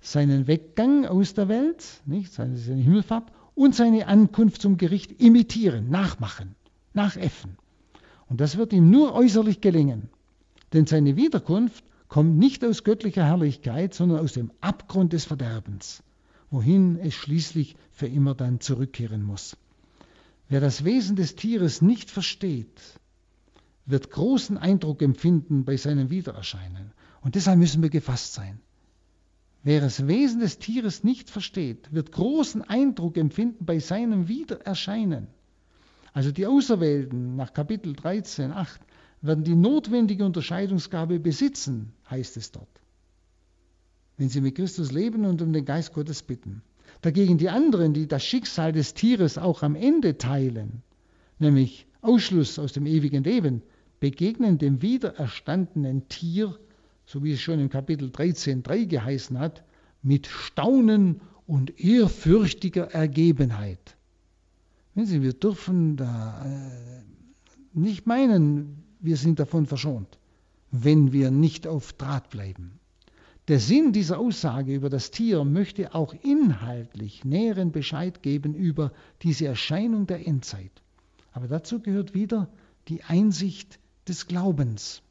seinen Weggang aus der Welt, nicht, seine, Himmelfahrt und seine Ankunft zum Gericht imitieren, nachmachen, nachäffen. Und das wird ihm nur äußerlich gelingen, denn seine Wiederkunft kommt nicht aus göttlicher Herrlichkeit, sondern aus dem Abgrund des Verderbens, wohin es schließlich für immer dann zurückkehren muss. Wer das Wesen des Tieres nicht versteht, wird großen Eindruck empfinden bei seinem Wiedererscheinen. Und deshalb müssen wir gefasst sein. Wer das Wesen des Tieres nicht versteht, wird großen Eindruck empfinden bei seinem Wiedererscheinen. Also die Auserwählten nach Kapitel 13, 8 werden die notwendige Unterscheidungsgabe besitzen, heißt es dort. Wenn sie mit Christus leben und um den Geist Gottes bitten. Dagegen die anderen, die das Schicksal des Tieres auch am Ende teilen, nämlich Ausschluss aus dem ewigen Leben, begegnen dem wiedererstandenen Tier, so wie es schon im Kapitel 13.3 geheißen hat, mit Staunen und ehrfürchtiger Ergebenheit. Wir dürfen da äh, nicht meinen, wir sind davon verschont, wenn wir nicht auf Draht bleiben. Der Sinn dieser Aussage über das Tier möchte auch inhaltlich näheren Bescheid geben über diese Erscheinung der Endzeit. Aber dazu gehört wieder die Einsicht des Glaubens.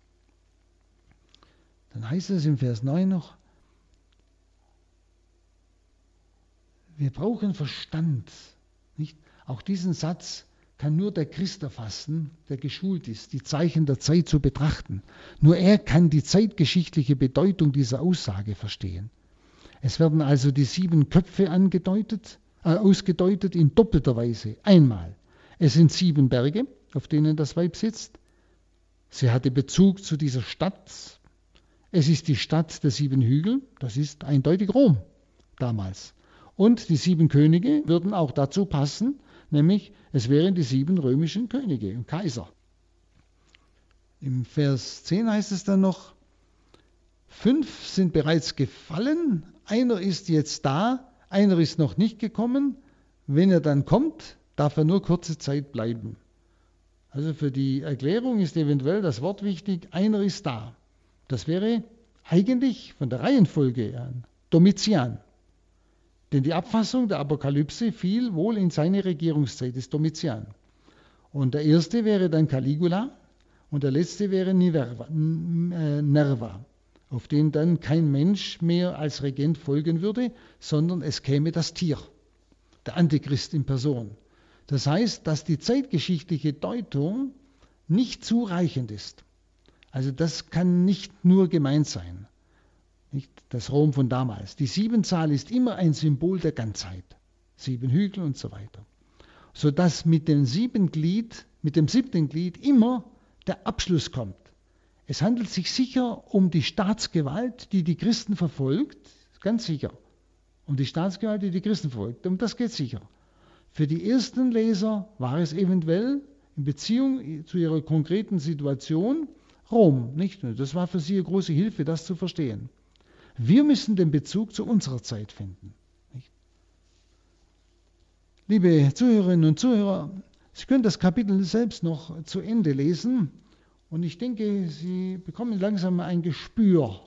Dann heißt es im Vers 9 noch, wir brauchen Verstand. Nicht? Auch diesen Satz kann nur der Christ erfassen, der geschult ist, die Zeichen der Zeit zu betrachten. Nur er kann die zeitgeschichtliche Bedeutung dieser Aussage verstehen. Es werden also die sieben Köpfe angedeutet, äh, ausgedeutet in doppelter Weise. Einmal, es sind sieben Berge, auf denen das Weib sitzt. Sie hatte Bezug zu dieser Stadt. Es ist die Stadt der sieben Hügel, das ist eindeutig Rom damals. Und die sieben Könige würden auch dazu passen, nämlich es wären die sieben römischen Könige und Kaiser. Im Vers 10 heißt es dann noch, fünf sind bereits gefallen, einer ist jetzt da, einer ist noch nicht gekommen. Wenn er dann kommt, darf er nur kurze Zeit bleiben. Also für die Erklärung ist eventuell das Wort wichtig, einer ist da. Das wäre eigentlich von der Reihenfolge an Domitian. Denn die Abfassung der Apokalypse fiel wohl in seine Regierungszeit des Domitian. Und der erste wäre dann Caligula und der letzte wäre Niverva, äh, Nerva, auf den dann kein Mensch mehr als Regent folgen würde, sondern es käme das Tier, der Antichrist in Person. Das heißt, dass die zeitgeschichtliche Deutung nicht zureichend ist. Also das kann nicht nur gemeint sein. Nicht? Das Rom von damals. Die Siebenzahl ist immer ein Symbol der Ganzheit. Sieben Hügel und so weiter. Sodass mit dem sieben Glied, mit dem siebten Glied immer der Abschluss kommt. Es handelt sich sicher um die Staatsgewalt, die die Christen verfolgt. ganz sicher. Um die Staatsgewalt, die die Christen verfolgt. Um das geht sicher. Für die ersten Leser war es eventuell in Beziehung zu ihrer konkreten Situation Rom. Nicht? Das war für sie eine große Hilfe, das zu verstehen. Wir müssen den Bezug zu unserer Zeit finden. Nicht? Liebe Zuhörerinnen und Zuhörer, Sie können das Kapitel selbst noch zu Ende lesen und ich denke, Sie bekommen langsam ein Gespür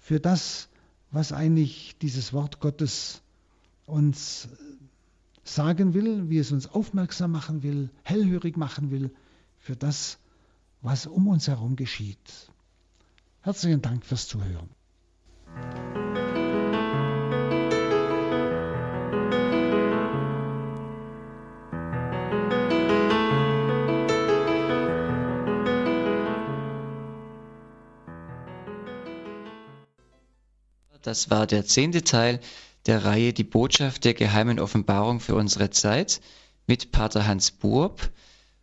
für das, was eigentlich dieses Wort Gottes uns sagen will, wie es uns aufmerksam machen will, hellhörig machen will für das, was um uns herum geschieht. Herzlichen Dank fürs Zuhören. Das war der zehnte Teil der Reihe Die Botschaft der geheimen Offenbarung für unsere Zeit mit Pater Hans Burb.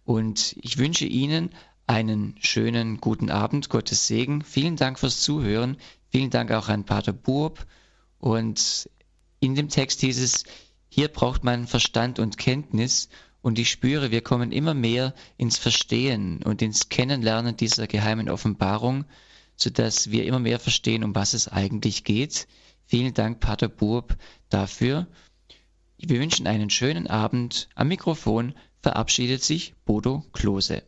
Und ich wünsche Ihnen einen schönen guten Abend, Gottes Segen. Vielen Dank fürs Zuhören. Vielen Dank auch an Pater Burb. Und in dem Text hieß es, hier braucht man Verstand und Kenntnis. Und ich spüre, wir kommen immer mehr ins Verstehen und ins Kennenlernen dieser geheimen Offenbarung, sodass wir immer mehr verstehen, um was es eigentlich geht. Vielen Dank, Pater Burb, dafür. Wir wünschen einen schönen Abend. Am Mikrofon verabschiedet sich Bodo Klose.